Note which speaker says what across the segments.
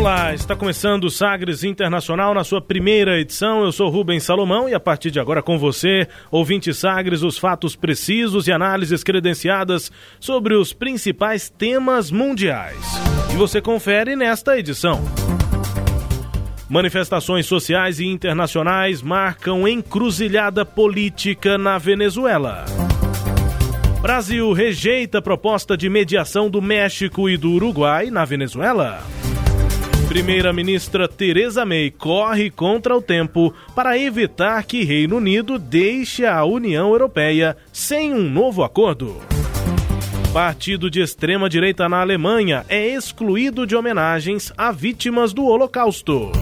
Speaker 1: Olá, está começando o Sagres Internacional na sua primeira edição. Eu sou Rubens Salomão e a partir de agora com você, ouvinte Sagres, os fatos precisos e análises credenciadas sobre os principais temas mundiais. E você confere nesta edição. Manifestações sociais e internacionais marcam encruzilhada política na Venezuela. Brasil rejeita proposta de mediação do México e do Uruguai na Venezuela. Primeira-ministra Teresa May corre contra o tempo para evitar que Reino Unido deixe a União Europeia sem um novo acordo. Partido de extrema-direita na Alemanha é excluído de homenagens a vítimas do Holocausto.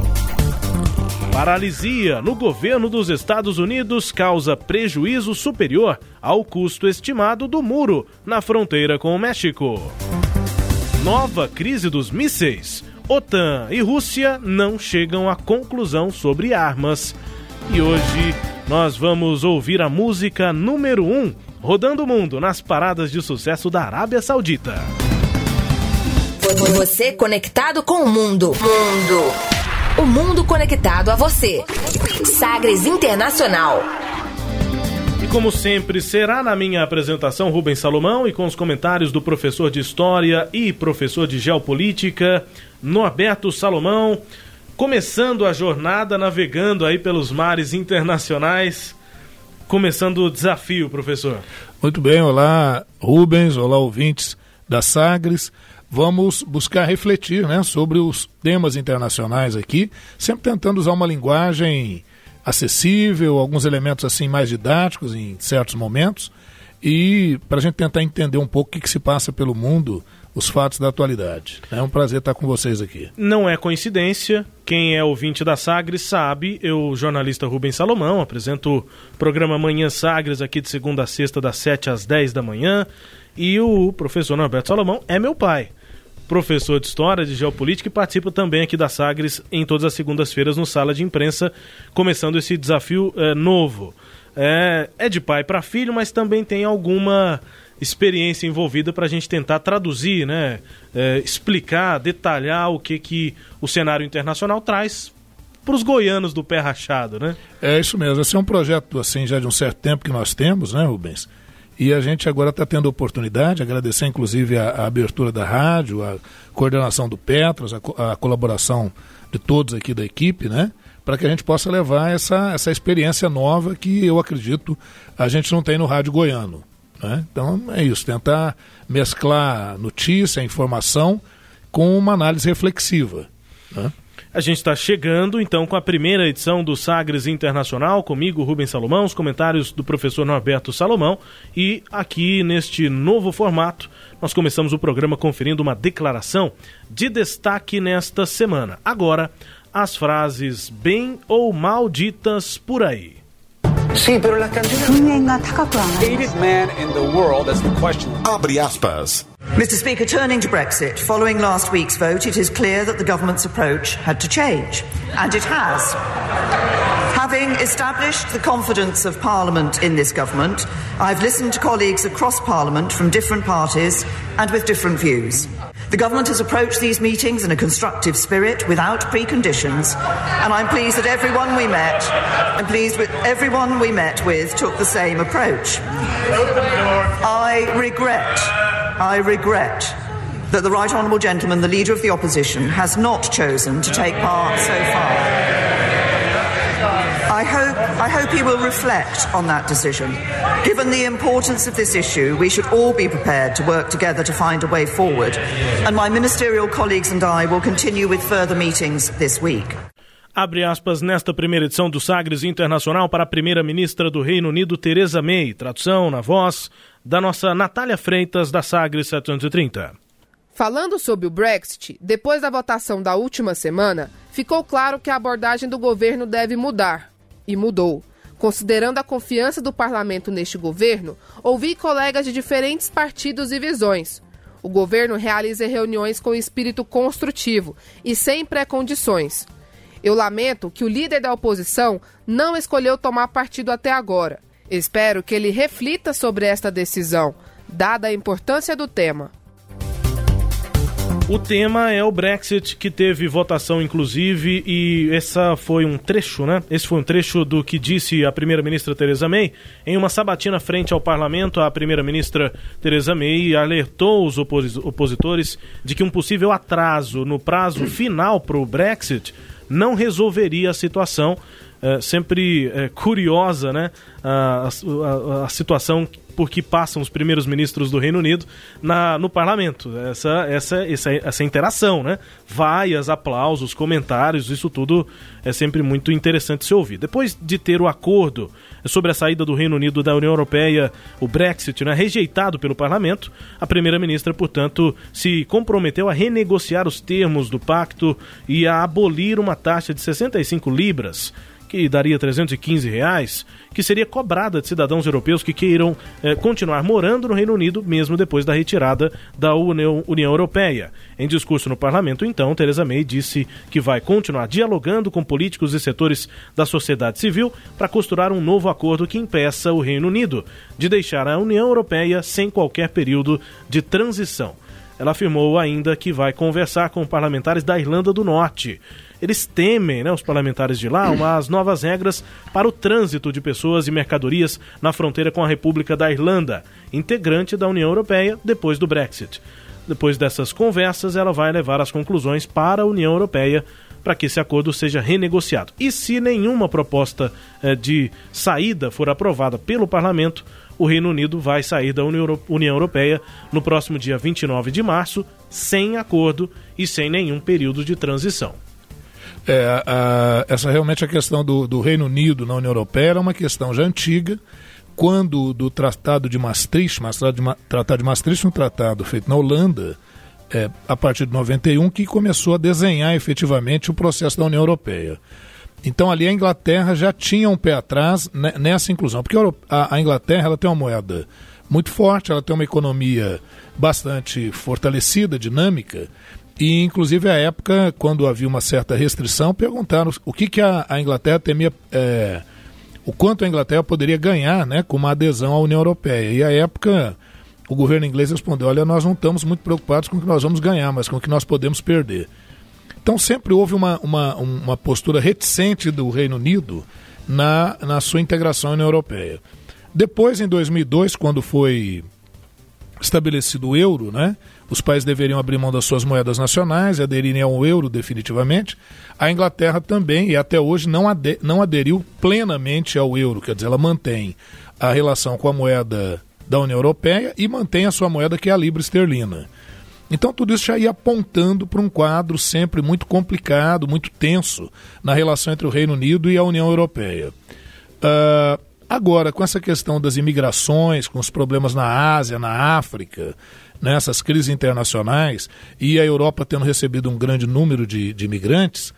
Speaker 1: Paralisia no governo dos Estados Unidos causa prejuízo superior ao custo estimado do muro na fronteira com o México. Nova crise dos mísseis OTAN e Rússia não chegam a conclusão sobre armas. E hoje nós vamos ouvir a música número 1 um, rodando o mundo nas paradas de sucesso da Arábia Saudita.
Speaker 2: Você conectado com o mundo. Mundo. O mundo conectado a você. Sagres Internacional
Speaker 1: como sempre, será na minha apresentação Rubens Salomão e com os comentários do professor de História e professor de Geopolítica, Norberto Salomão, começando a jornada navegando aí pelos mares internacionais, começando o desafio, professor.
Speaker 3: Muito bem, olá Rubens, olá ouvintes da Sagres. Vamos buscar refletir né, sobre os temas internacionais aqui, sempre tentando usar uma linguagem acessível, alguns elementos assim mais didáticos em certos momentos, e para a gente tentar entender um pouco o que, que, se passa pelo mundo, os fatos da atualidade. É um prazer estar com vocês aqui.
Speaker 1: Não é coincidência, quem é ouvinte da Sagres sabe, eu, jornalista Rubens Salomão, apresento o programa Manhã Sagres aqui de segunda a sexta, das 7 às 10 da manhã, e o professor Norberto Salomão é meu pai professor de História, de Geopolítica e participa também aqui da Sagres em todas as segundas-feiras no Sala de Imprensa, começando esse desafio é, novo. É, é de pai para filho, mas também tem alguma experiência envolvida para a gente tentar traduzir, né, é, explicar, detalhar o que, que o cenário internacional traz para os goianos do pé rachado, né?
Speaker 3: É isso mesmo. Esse é um projeto assim já de um certo tempo que nós temos, né, Rubens? E a gente agora está tendo a oportunidade, agradecer inclusive a, a, abertura da rádio, a coordenação do Petros, a, a colaboração de todos aqui da equipe, né? Para que a gente possa levar essa, essa experiência nova que eu acredito a gente não tem no rádio goiano. Né? Então é isso, tentar mesclar notícia, informação com uma análise reflexiva. Né?
Speaker 1: A gente está chegando então com a primeira edição do Sagres Internacional, comigo, Rubens Salomão, os comentários do professor Norberto Salomão. E aqui neste novo formato, nós começamos o programa conferindo uma declaração de destaque nesta semana. Agora, as frases bem ou mal ditas por aí.
Speaker 4: That's the question.
Speaker 5: Abre aspas.
Speaker 6: Mr. Speaker, turning to Brexit, following last week's vote, it is clear that the government's approach had to change. And it has. Having established the confidence of Parliament in this government, I've listened to colleagues across Parliament from different parties and with different views. The government has approached these meetings in a constructive spirit without preconditions, and I'm pleased that everyone we met, I'm pleased with everyone we met with took the same approach. I regret, I regret that the Right Honourable Gentleman, the Leader of the Opposition, has not chosen to take part so far. I hope, I hope he will reflect on that decision. Given the importance of this issue, we should all be prepared to work together to find a way forward. And my ministerial colleagues and I will continue with further meetings this week.
Speaker 1: Abre aspas nesta primeira edição do Sagres Internacional para a primeira-ministra do Reino Unido, Teresa May. Tradução na voz da nossa Natália Freitas, da Sagres 730.
Speaker 7: Falando sobre o Brexit, depois da votação da última semana, ficou claro que a abordagem do governo deve mudar. E mudou. Considerando a confiança do parlamento neste governo, ouvi colegas de diferentes partidos e visões. O governo realiza reuniões com espírito construtivo e sem pré-condições. Eu lamento que o líder da oposição não escolheu tomar partido até agora. Espero que ele reflita sobre esta decisão, dada a importância do tema.
Speaker 1: O tema é o Brexit, que teve votação, inclusive, e essa foi um trecho, né? Esse foi um trecho do que disse a primeira-ministra Theresa May em uma sabatina frente ao parlamento. A primeira-ministra Theresa May alertou os opositores de que um possível atraso no prazo final para o Brexit não resolveria a situação. É, sempre é, curiosa, né? A, a, a situação por que passam os primeiros ministros do Reino Unido na, no parlamento. Essa, essa, essa, essa interação, né? Vaias, aplausos, comentários, isso tudo é sempre muito interessante se ouvir. Depois de ter o acordo sobre a saída do Reino Unido da União Europeia, o Brexit, né, rejeitado pelo parlamento, a primeira-ministra, portanto, se comprometeu a renegociar os termos do pacto e a abolir uma taxa de 65 libras que daria 315 reais, que seria cobrada de cidadãos europeus que queiram eh, continuar morando no Reino Unido mesmo depois da retirada da União, União Europeia. Em discurso no parlamento, então, Theresa May disse que vai continuar dialogando com políticos e setores da sociedade civil para costurar um novo acordo que impeça o Reino Unido de deixar a União Europeia sem qualquer período de transição. Ela afirmou ainda que vai conversar com parlamentares da Irlanda do Norte eles temem, né, os parlamentares de lá, umas novas regras para o trânsito de pessoas e mercadorias na fronteira com a República da Irlanda, integrante da União Europeia depois do Brexit. Depois dessas conversas, ela vai levar as conclusões para a União Europeia para que esse acordo seja renegociado. E se nenhuma proposta eh, de saída for aprovada pelo parlamento, o Reino Unido vai sair da União Europeia no próximo dia 29 de março, sem acordo e sem nenhum período de transição.
Speaker 3: É, a, essa realmente a questão do, do, Reino Unido na União Europeia era uma questão já antiga, quando do Tratado de Maastricht, de, Tratado de Maastricht, um tratado feito na Holanda, é, a partir de 91, que começou a desenhar efetivamente o processo da União Europeia. Então ali a Inglaterra já tinha um pé atrás nessa inclusão, porque a, a Inglaterra ela tem uma moeda muito forte, ela tem uma economia bastante fortalecida, dinâmica, e, inclusive, à época, quando havia uma certa restrição, perguntaram o que, que a, a Inglaterra temia, é, o quanto a Inglaterra poderia ganhar né, com uma adesão à União Europeia. E, à época, o governo inglês respondeu: olha, nós não estamos muito preocupados com o que nós vamos ganhar, mas com o que nós podemos perder. Então, sempre houve uma, uma, uma postura reticente do Reino Unido na, na sua integração à União Europeia. Depois, em 2002, quando foi estabelecido o euro, né? Os países deveriam abrir mão das suas moedas nacionais e aderirem ao euro definitivamente. A Inglaterra também, e até hoje, não, ade não aderiu plenamente ao euro, quer dizer, ela mantém a relação com a moeda da União Europeia e mantém a sua moeda, que é a libra esterlina. Então tudo isso já ia apontando para um quadro sempre muito complicado, muito tenso na relação entre o Reino Unido e a União Europeia. Uh, agora, com essa questão das imigrações, com os problemas na Ásia, na África, nessas crises internacionais e a Europa tendo recebido um grande número de, de imigrantes,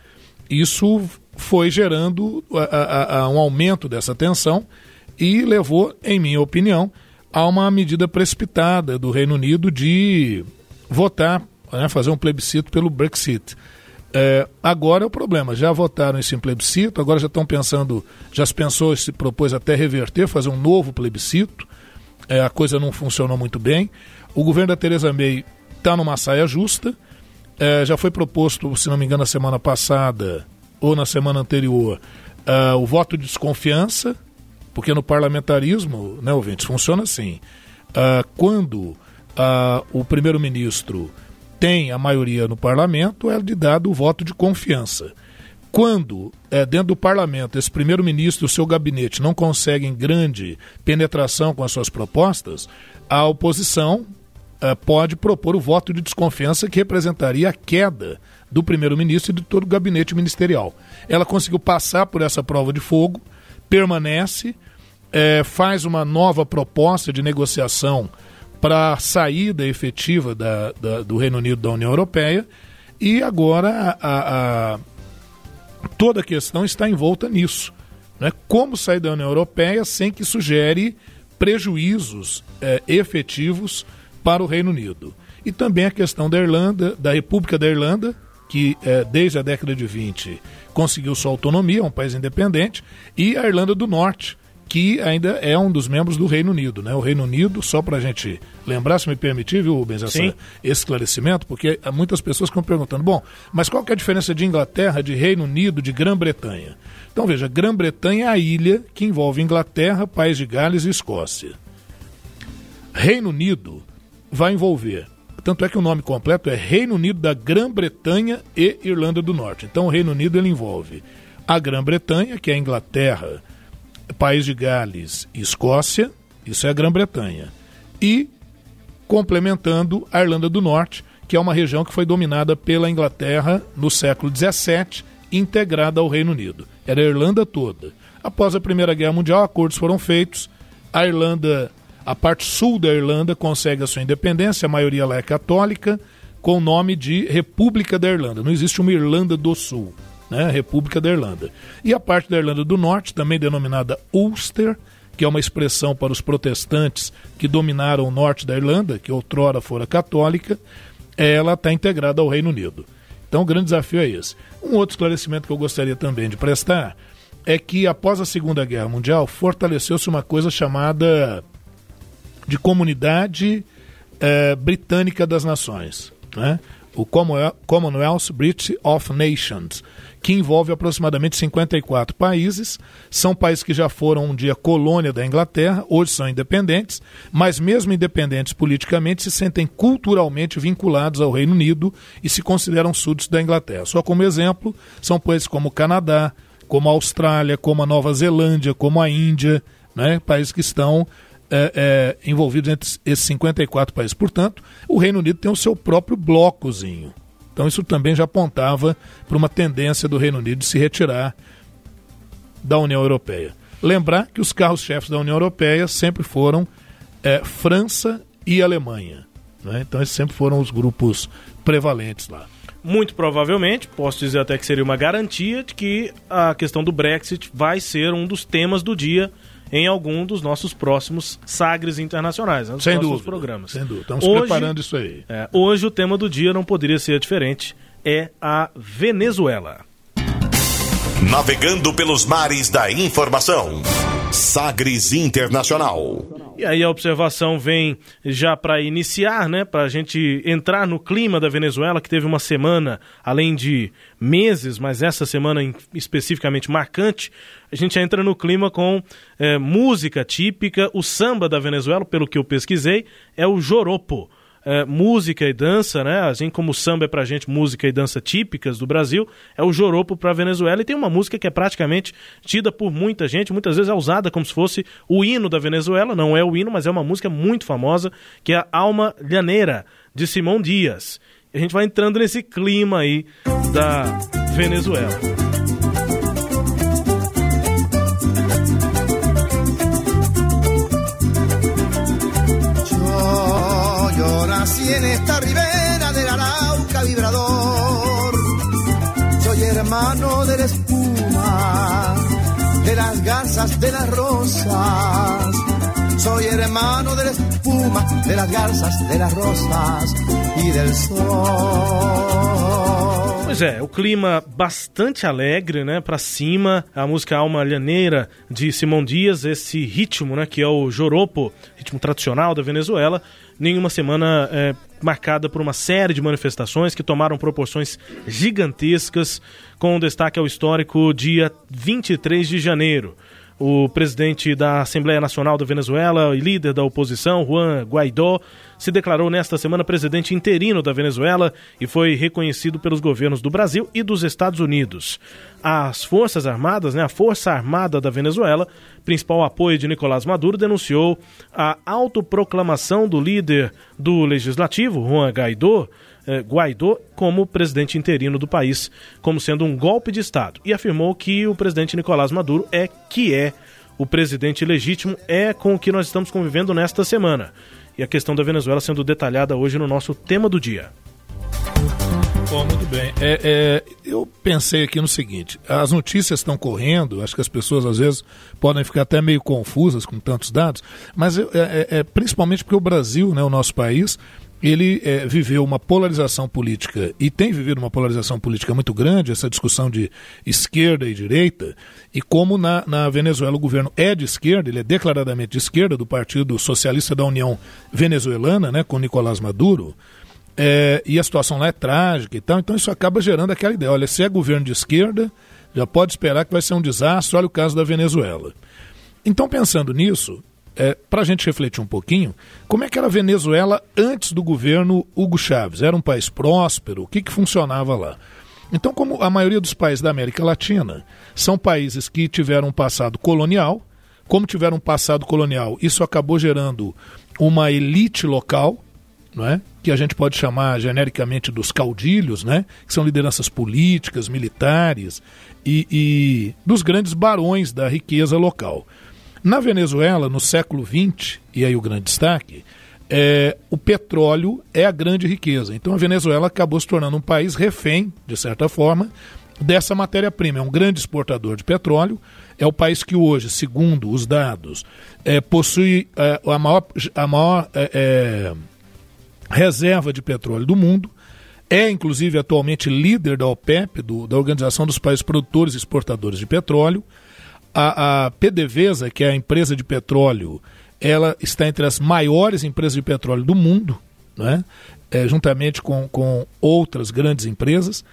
Speaker 3: isso foi gerando a, a, a um aumento dessa tensão e levou, em minha opinião, a uma medida precipitada do Reino Unido de votar, né, fazer um plebiscito pelo Brexit. É, agora é o problema, já votaram esse plebiscito, agora já estão pensando, já se pensou, se propôs até reverter, fazer um novo plebiscito, é, a coisa não funcionou muito bem. O governo da Tereza May está numa saia justa. É, já foi proposto, se não me engano, na semana passada ou na semana anterior, uh, o voto de desconfiança, porque no parlamentarismo, né, ouvintes, funciona assim. Uh, quando uh, o primeiro-ministro tem a maioria no parlamento, é lhe dado o voto de confiança. Quando, é, dentro do parlamento, esse primeiro-ministro e o seu gabinete não conseguem grande penetração com as suas propostas, a oposição uh, pode propor o voto de desconfiança que representaria a queda do primeiro-ministro e de todo o gabinete ministerial. Ela conseguiu passar por essa prova de fogo, permanece, é, faz uma nova proposta de negociação para a saída efetiva da, da, do Reino Unido da União Europeia e agora a, a, toda a questão está envolta nisso. Né? Como sair da União Europeia sem que isso gere prejuízos é, efetivos para o Reino Unido. E também a questão da Irlanda, da República da Irlanda, que é, desde a década de 20 conseguiu sua autonomia, é um país independente, e a Irlanda do Norte, que ainda é um dos membros do Reino Unido. Né? O Reino Unido, só para a gente lembrar, se me permitir, viu, Rubens, essa, esse esclarecimento, porque há muitas pessoas que estão perguntando, bom, mas qual que é a diferença de Inglaterra, de Reino Unido, de Grã-Bretanha? Então veja, Grã-Bretanha é a ilha que envolve Inglaterra, País de Gales e Escócia. Reino Unido vai envolver, tanto é que o nome completo é Reino Unido da Grã-Bretanha e Irlanda do Norte. Então o Reino Unido ele envolve a Grã-Bretanha, que é a Inglaterra, País de Gales e Escócia, isso é a Grã-Bretanha. E complementando a Irlanda do Norte, que é uma região que foi dominada pela Inglaterra no século XVII, integrada ao Reino Unido. Era a Irlanda toda. Após a Primeira Guerra Mundial, acordos foram feitos. A Irlanda, a parte sul da Irlanda, consegue a sua independência, a maioria lá é católica, com o nome de República da Irlanda. Não existe uma Irlanda do Sul né, República da Irlanda. E a parte da Irlanda do Norte, também denominada Ulster, que é uma expressão para os protestantes que dominaram o norte da Irlanda, que outrora fora católica, ela está integrada ao Reino Unido. Então o grande desafio é esse. Um outro esclarecimento que eu gostaria também de prestar é que após a Segunda Guerra Mundial fortaleceu-se uma coisa chamada de Comunidade eh, Britânica das Nações, né? o Commonwealth British of Nations, que envolve aproximadamente 54 países. São países que já foram um dia colônia da Inglaterra, hoje são independentes, mas mesmo independentes politicamente, se sentem culturalmente vinculados ao Reino Unido e se consideram súditos da Inglaterra. Só como exemplo, são países como o Canadá, como a Austrália, como a Nova Zelândia, como a Índia, né? países que estão é, é, envolvidos entre esses 54 países. Portanto, o Reino Unido tem o seu próprio blocozinho. Então isso também já apontava para uma tendência do Reino Unido de se retirar da União Europeia. Lembrar que os carros-chefes da União Europeia sempre foram é, França e Alemanha. Né? Então esses sempre foram os grupos prevalentes lá.
Speaker 1: Muito provavelmente, posso dizer até que seria uma garantia de que a questão do Brexit vai ser um dos temas do dia em algum dos nossos próximos Sagres internacionais, né,
Speaker 3: sem
Speaker 1: dúvida,
Speaker 3: programas. Sem dúvida, estamos hoje, preparando isso aí.
Speaker 1: É, hoje o tema do dia não poderia ser diferente, é a Venezuela.
Speaker 5: Navegando pelos mares da informação. Sagres Internacional.
Speaker 1: E aí a observação vem já para iniciar, né, para a gente entrar no clima da Venezuela, que teve uma semana, além de meses, mas essa semana especificamente marcante, a gente entra no clima com é, música típica, o samba da Venezuela, pelo que eu pesquisei, é o joropo é, música e dança, né? Assim como o samba é pra gente música e dança típicas do Brasil, é o joropo pra Venezuela. E tem uma música que é praticamente tida por muita gente, muitas vezes é usada como se fosse o hino da Venezuela. Não é o hino, mas é uma música muito famosa, que é a Alma Llaneira, de Simão Dias. E a gente vai entrando nesse clima aí da Venezuela.
Speaker 8: Nací en esta ribera del Arauca vibrador. Soy hermano de la espuma, de las garzas, de las rosas. Soy hermano de la espuma, de las garzas, de las rosas y del sol.
Speaker 1: Pois é, o clima bastante alegre, né, para cima, a música Alma Alhaneira de Simão Dias, esse ritmo, né, que é o joropo, ritmo tradicional da Venezuela, nenhuma semana é, marcada por uma série de manifestações que tomaram proporções gigantescas, com destaque ao histórico dia 23 de janeiro o presidente da Assembleia Nacional da Venezuela e líder da oposição, Juan Guaidó, se declarou nesta semana presidente interino da Venezuela e foi reconhecido pelos governos do Brasil e dos Estados Unidos. As Forças Armadas, né, a Força Armada da Venezuela, principal apoio de Nicolás Maduro, denunciou a autoproclamação do líder do Legislativo, Juan Guaidó, eh, Guaidó como presidente interino do país, como sendo um golpe de Estado, e afirmou que o presidente Nicolás Maduro é que é o presidente legítimo, é com o que nós estamos convivendo nesta semana. e a questão da Venezuela sendo detalhada hoje no nosso tema do dia.
Speaker 3: Bom, muito bem. É, é, eu pensei aqui no seguinte: as notícias estão correndo, acho que as pessoas às vezes podem ficar até meio confusas com tantos dados, mas é, é, é principalmente porque o Brasil, né, o nosso país, ele é, viveu uma polarização política e tem vivido uma polarização política muito grande, essa discussão de esquerda e direita, e como na, na Venezuela o governo é de esquerda, ele é declaradamente de esquerda, do Partido Socialista da União Venezuelana, né, com Nicolás Maduro, é, e a situação lá é trágica e tal, então isso acaba gerando aquela ideia, olha, se é governo de esquerda, já pode esperar que vai ser um desastre, olha o caso da Venezuela. Então, pensando nisso, é, para a gente refletir um pouquinho, como é que era a Venezuela antes do governo Hugo Chávez? Era um país próspero? O que, que funcionava lá? Então, como a maioria dos países da América Latina são países que tiveram um passado colonial, como tiveram um passado colonial, isso acabou gerando uma elite local, não é? que a gente pode chamar genericamente dos caudilhos, né? que são lideranças políticas, militares e, e dos grandes barões da riqueza local. Na Venezuela, no século XX, e aí o grande destaque, é, o petróleo é a grande riqueza. Então a Venezuela acabou se tornando um país refém, de certa forma, dessa matéria-prima. É um grande exportador de petróleo. É o país que hoje, segundo os dados, é, possui é, a maior, a maior é, é, reserva de petróleo do mundo. É, inclusive, atualmente líder da OPEP, do, da Organização dos Países Produtores e Exportadores de Petróleo. A, a PDVSA, que é a empresa de petróleo, ela está entre as maiores empresas de petróleo do mundo, né? É, juntamente com, com outras grandes empresas.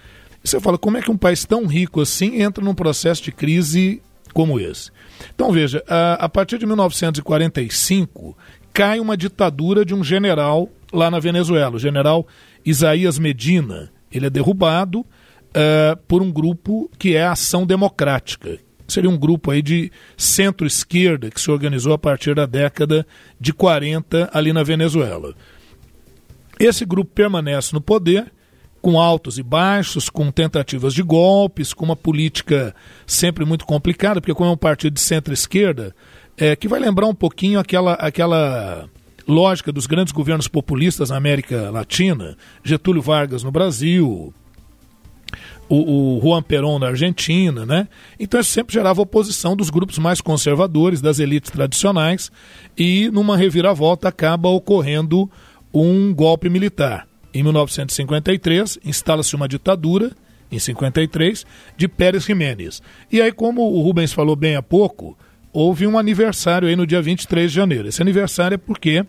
Speaker 3: E você fala, como é que um país tão rico assim entra num processo de crise como esse? Então, veja, a, a partir de 1945, cai uma ditadura de um general lá na Venezuela, o general Isaías Medina. Ele é derrubado uh, por um grupo que é a Ação Democrática, seria um grupo aí de centro-esquerda que se organizou a partir da década de 40 ali na Venezuela. Esse grupo permanece no poder, com altos e baixos, com tentativas de golpes, com uma política sempre muito complicada, porque como é um partido de centro-esquerda, é, que vai lembrar um pouquinho aquela, aquela lógica dos grandes governos populistas na América Latina, Getúlio Vargas no Brasil, o, o Juan Perón na Argentina, né? Então isso sempre gerava oposição dos grupos mais conservadores, das elites tradicionais, e numa reviravolta acaba ocorrendo um golpe militar. Em 1953, instala-se uma ditadura, em 53, de Pérez Jiménez. E aí, como o Rubens falou bem há pouco, houve um aniversário aí no dia 23 de janeiro. Esse aniversário é porque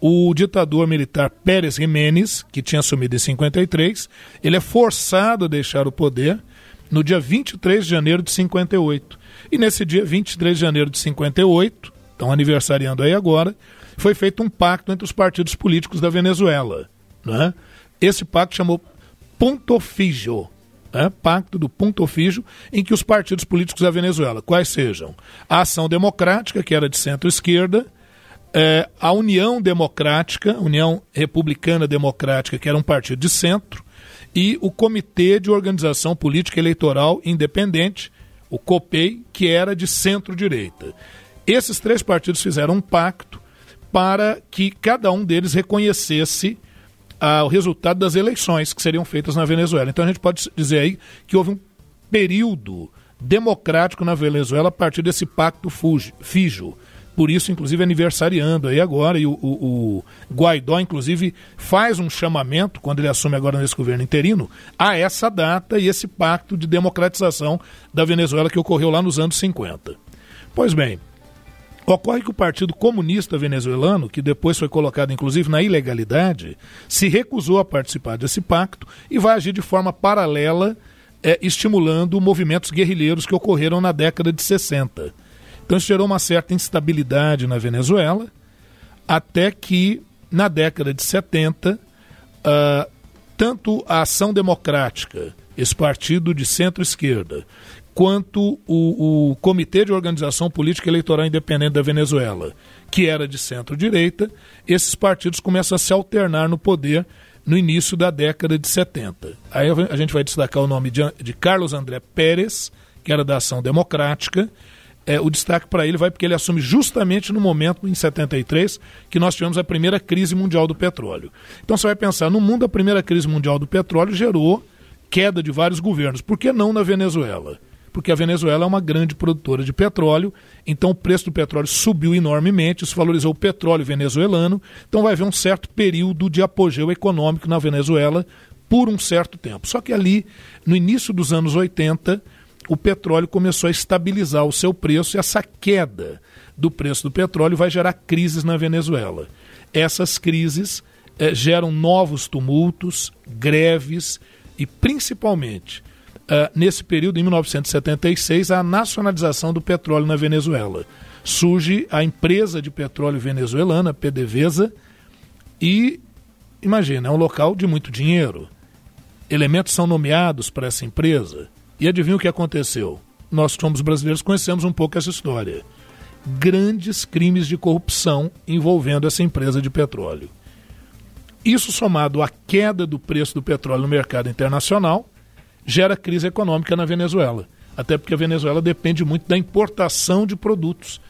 Speaker 3: o ditador militar Pérez Jiménez, que tinha assumido em 53, ele é forçado a deixar o poder no dia 23 de janeiro de 58. E nesse dia 23 de janeiro de 58, estão aniversariando aí agora, foi feito um pacto entre os partidos políticos da Venezuela. Né? Esse pacto chamou Ponto Fijo, né? Pacto do Ponto Fijo, em que os partidos políticos da Venezuela, quais sejam a Ação Democrática, que era de centro-esquerda, é, a União Democrática, União Republicana Democrática, que era um partido de centro, e o Comitê de Organização Política Eleitoral Independente, o COPEI, que era de centro-direita. Esses três partidos fizeram um pacto para que cada um deles reconhecesse ah, o resultado das eleições que seriam feitas na Venezuela. Então a gente pode dizer aí que houve um período democrático na Venezuela a partir desse pacto Fijo por isso, inclusive, aniversariando aí agora, e o, o, o, Guaidó, inclusive, faz um chamamento, quando ele assume agora nesse governo interino, a essa data e esse pacto de democratização da Venezuela que ocorreu lá nos anos 50. Pois bem, Ocorre que o Partido Comunista Venezuelano, que depois foi colocado inclusive na ilegalidade, se recusou a participar desse pacto e vai agir de forma paralela, é, estimulando movimentos guerrilheiros que ocorreram na década de 60. Então isso gerou uma certa instabilidade na Venezuela, até que na década de 70, uh, ah, tanto a Ação Democrática, esse partido de centro-esquerda, quanto o, o, Comitê de Organização Política Eleitoral Independente da Venezuela, que era de centro-direita, esses partidos começam a se alternar no poder no início da década de 70. Aí a gente vai destacar o nome de, de Carlos André Pérez, que era da Ação Democrática, é, o destaque para ele vai porque ele assume justamente no momento, em 73, que nós tivemos a primeira crise mundial do petróleo. Então você vai pensar, no mundo a primeira crise mundial do petróleo gerou queda de vários governos. Por que não na Venezuela? Porque a Venezuela é uma grande produtora de petróleo, então o preço do petróleo subiu enormemente, isso valorizou o petróleo venezuelano, então vai haver um certo período de apogeu econômico na Venezuela por um certo tempo. Só que ali, no início dos anos 80, o petróleo começou a estabilizar o seu preço e essa queda do preço do petróleo vai gerar crises na Venezuela. Essas crises eh, geram novos tumultos, greves e, principalmente, eh, nesse período, em 1976, a nacionalização do petróleo na Venezuela. Surge a empresa de petróleo venezuelana, PDVSA, e, imagina, é um local de muito dinheiro. Elementos são nomeados para essa empresa e adivinha o que aconteceu? Nós, que somos brasileiros, conhecemos um pouco essa história. Grandes crimes de corrupção envolvendo essa empresa de petróleo. Isso, somado à queda do preço do petróleo no mercado internacional, gera crise econômica na Venezuela. Até porque a Venezuela depende muito da importação de produtos.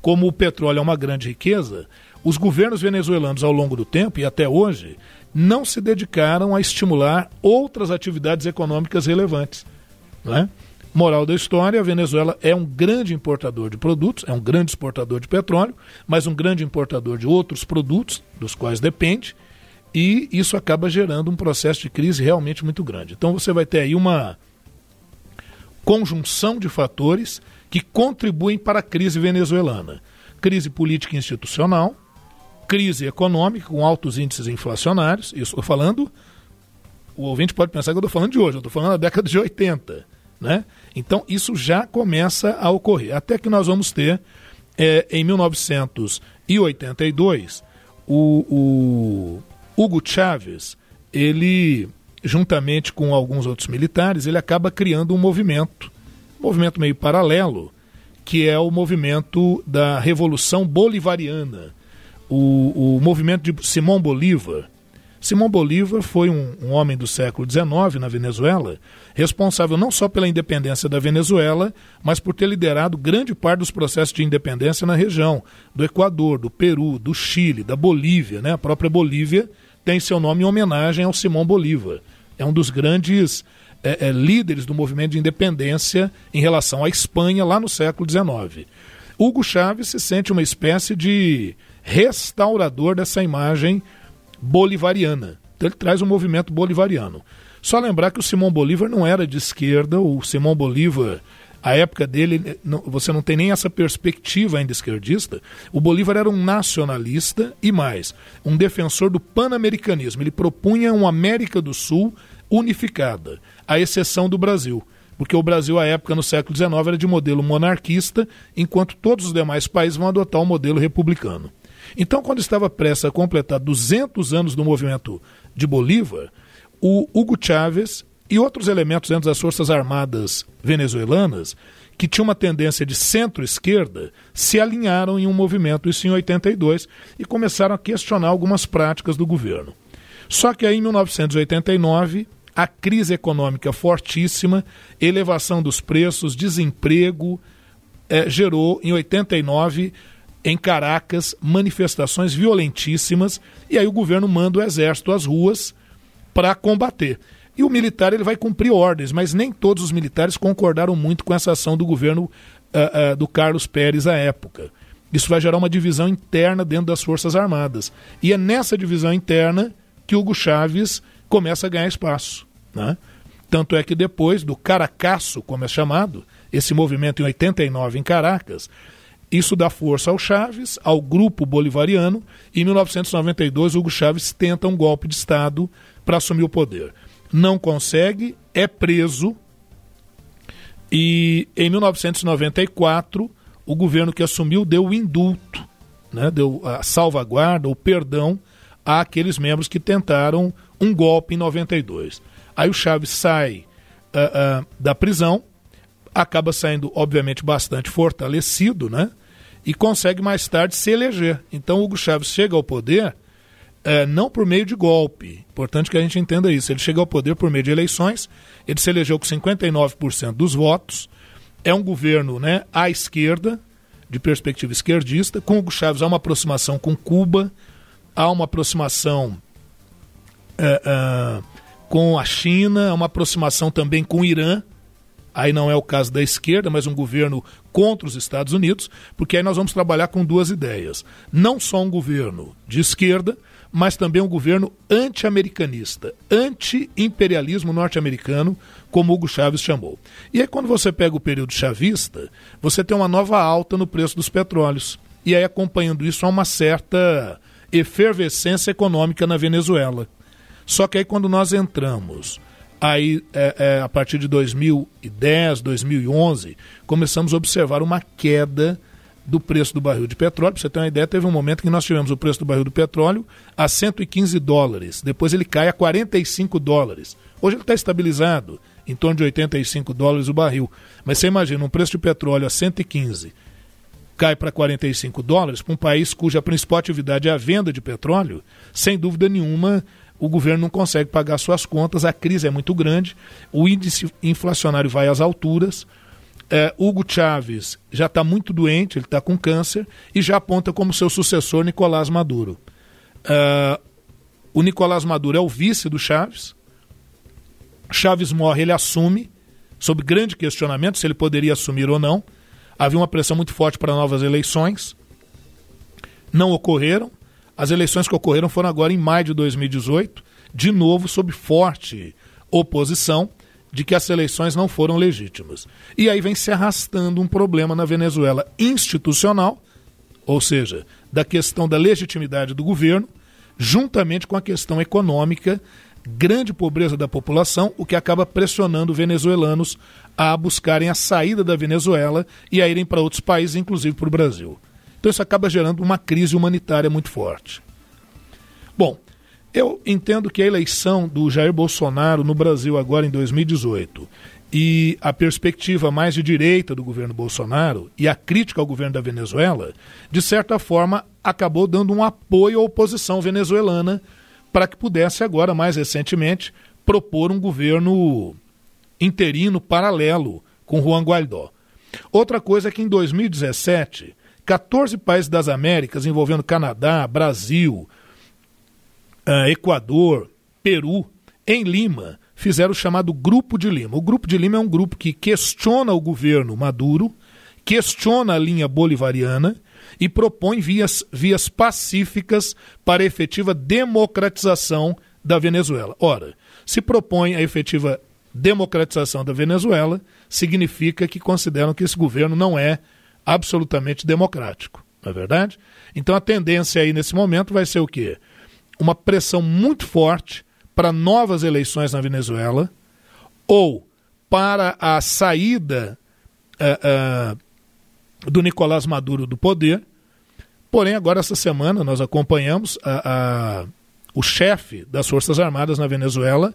Speaker 3: Como o petróleo é uma grande riqueza, os governos venezuelanos, ao longo do tempo e até hoje, não se dedicaram a estimular outras atividades econômicas relevantes. Né? Moral da história: a Venezuela é um grande importador de produtos, é um grande exportador de petróleo, mas um grande importador de outros produtos, dos quais depende, e isso acaba gerando um processo de crise realmente muito grande. Então você vai ter aí uma conjunção de fatores que contribuem para a crise venezuelana: crise política e institucional, crise econômica com altos índices inflacionários, isso estou falando. O ouvinte pode pensar que eu estou falando de hoje, eu estou falando da década de 80 né? Então, isso já começa a ocorrer. Até que nós vamos ter, é, em 1982, o, o Hugo Chávez, ele, juntamente com alguns outros militares, ele acaba criando um movimento, um movimento meio paralelo, que é o movimento da Revolução Bolivariana, o, o movimento de Simão Bolívar, Simão Bolívar foi um, um, homem do século XIX na Venezuela, responsável não só pela independência da Venezuela, mas por ter liderado grande parte dos processos de independência na região, do Equador, do Peru, do Chile, da Bolívia. Né? A própria Bolívia tem seu nome em homenagem ao Simão Bolívar. É um dos grandes é, é, líderes do movimento de independência em relação à Espanha lá no século XIX. Hugo Chávez se sente uma espécie de restaurador dessa imagem bolivariana. Então ele traz um movimento bolivariano. Só lembrar que o Simão Bolívar não era de esquerda, o Simão Bolívar, a época dele, não, você não tem nem essa perspectiva ainda esquerdista. O Bolívar era um nacionalista e mais, um defensor do pan-americanismo. Ele propunha uma América do Sul unificada, à exceção do Brasil. Porque o Brasil, à época, no século XIX, era de modelo monarquista, enquanto todos os demais países vão adotar o modelo republicano. Então, quando estava prestes a completar 200 anos do movimento de Bolívar, o Hugo Chávez e outros elementos dentro das Forças Armadas venezuelanas, que tinham uma tendência de centro-esquerda, se alinharam em um movimento, isso em 82, e começaram a questionar algumas práticas do governo. Só que aí, em 1989, a crise econômica fortíssima, elevação dos preços, desemprego, eh, gerou em 89 em Caracas manifestações violentíssimas e aí o governo manda o exército às ruas para combater. E o militar ele vai cumprir ordens, mas nem todos os militares concordaram muito com essa ação do governo uh, uh, do Carlos Pérez à época. Isso vai gerar uma divisão interna dentro das Forças Armadas. E é nessa divisão interna que Hugo Chávez começa a ganhar espaço. Né? Tanto é que depois do Caracaço, como é chamado, esse movimento em 89 em Caracas, isso dá força ao Chaves, ao grupo bolivariano, e em 1992 Hugo Chaves tenta um golpe de Estado para assumir o poder. Não consegue, é preso, e em 1994 o governo que assumiu deu o indulto, né, deu a salvaguarda, o perdão àqueles membros que tentaram um golpe em 92. Aí o Chaves sai uh, uh, da prisão, acaba saindo, obviamente, bastante fortalecido, né? E consegue mais tarde se eleger. Então Hugo Chávez chega ao poder é, não por meio de golpe. Importante que a gente entenda isso. Ele chega ao poder por meio de eleições, ele se elegeu com 59% dos votos é um governo né, à esquerda, de perspectiva esquerdista. Com Hugo Chávez há uma aproximação com Cuba, há uma aproximação é, é, com a China, há uma aproximação também com o Irã. Aí não é o caso da esquerda, mas um governo contra os Estados Unidos, porque aí nós vamos trabalhar com duas ideias. Não só um governo de esquerda, mas também um governo anti-americanista, anti-imperialismo norte-americano, como Hugo Chávez chamou. E aí, quando você pega o período chavista, você tem uma nova alta no preço dos petróleos. E aí, acompanhando isso, há uma certa efervescência econômica na Venezuela. Só que aí, quando nós entramos aí é, é, a partir de 2010, 2011, começamos a observar uma queda do preço do barril de petróleo. Para você ter uma ideia, teve um momento que nós tivemos o preço do barril do petróleo a 115 dólares. Depois ele cai a 45 dólares. Hoje ele está estabilizado em torno de 85 dólares o barril. Mas você imagina, um preço de petróleo a 115 cai para 45 dólares para um país cuja principal atividade é a venda de petróleo, sem dúvida nenhuma o governo não consegue pagar suas contas, a crise é muito grande, o índice inflacionário vai às alturas, é, Hugo Chávez já está muito doente, ele está com câncer, e já aponta como seu sucessor Nicolás Maduro. É, o Nicolás Maduro é o vice do Chaves. Chaves morre, ele assume, sob grande questionamento se ele poderia assumir ou não. Havia uma pressão muito forte para novas eleições. Não ocorreram. As eleições que ocorreram foram agora em maio de 2018, de novo sob forte oposição de que as eleições não foram legítimas. E aí vem se arrastando um problema na Venezuela institucional, ou seja, da questão da legitimidade do governo, juntamente com a questão econômica, grande pobreza da população, o que acaba pressionando venezuelanos a buscarem a saída da Venezuela e a irem para outros países, inclusive para o Brasil. Então isso acaba gerando uma crise humanitária muito forte. Bom, eu entendo que a eleição do Jair Bolsonaro no Brasil agora em 2018 e a perspectiva mais de direita do governo Bolsonaro e a crítica ao governo da Venezuela, de certa forma, acabou dando um apoio à oposição venezuelana para que pudesse agora, mais recentemente, propor um governo interino paralelo com Juan Guaidó. Outra coisa é que em 2017, 14 países das Américas, envolvendo Canadá, Brasil, uh, Equador, Peru, em Lima, fizeram o chamado Grupo de Lima. O Grupo de Lima é um grupo que questiona o governo Maduro, questiona a linha bolivariana e propõe vias, vias pacíficas para a efetiva democratização da Venezuela. Ora, se propõe a efetiva democratização da Venezuela, significa que consideram que esse governo não é absolutamente democrático, não é verdade? Então a tendência aí nesse momento vai ser o quê? uma pressão muito forte para novas eleições na Venezuela ou para a saída uh, uh, do Nicolás Maduro do poder. Porém, agora essa semana nós acompanhamos a, a, o chefe das Forças Armadas na Venezuela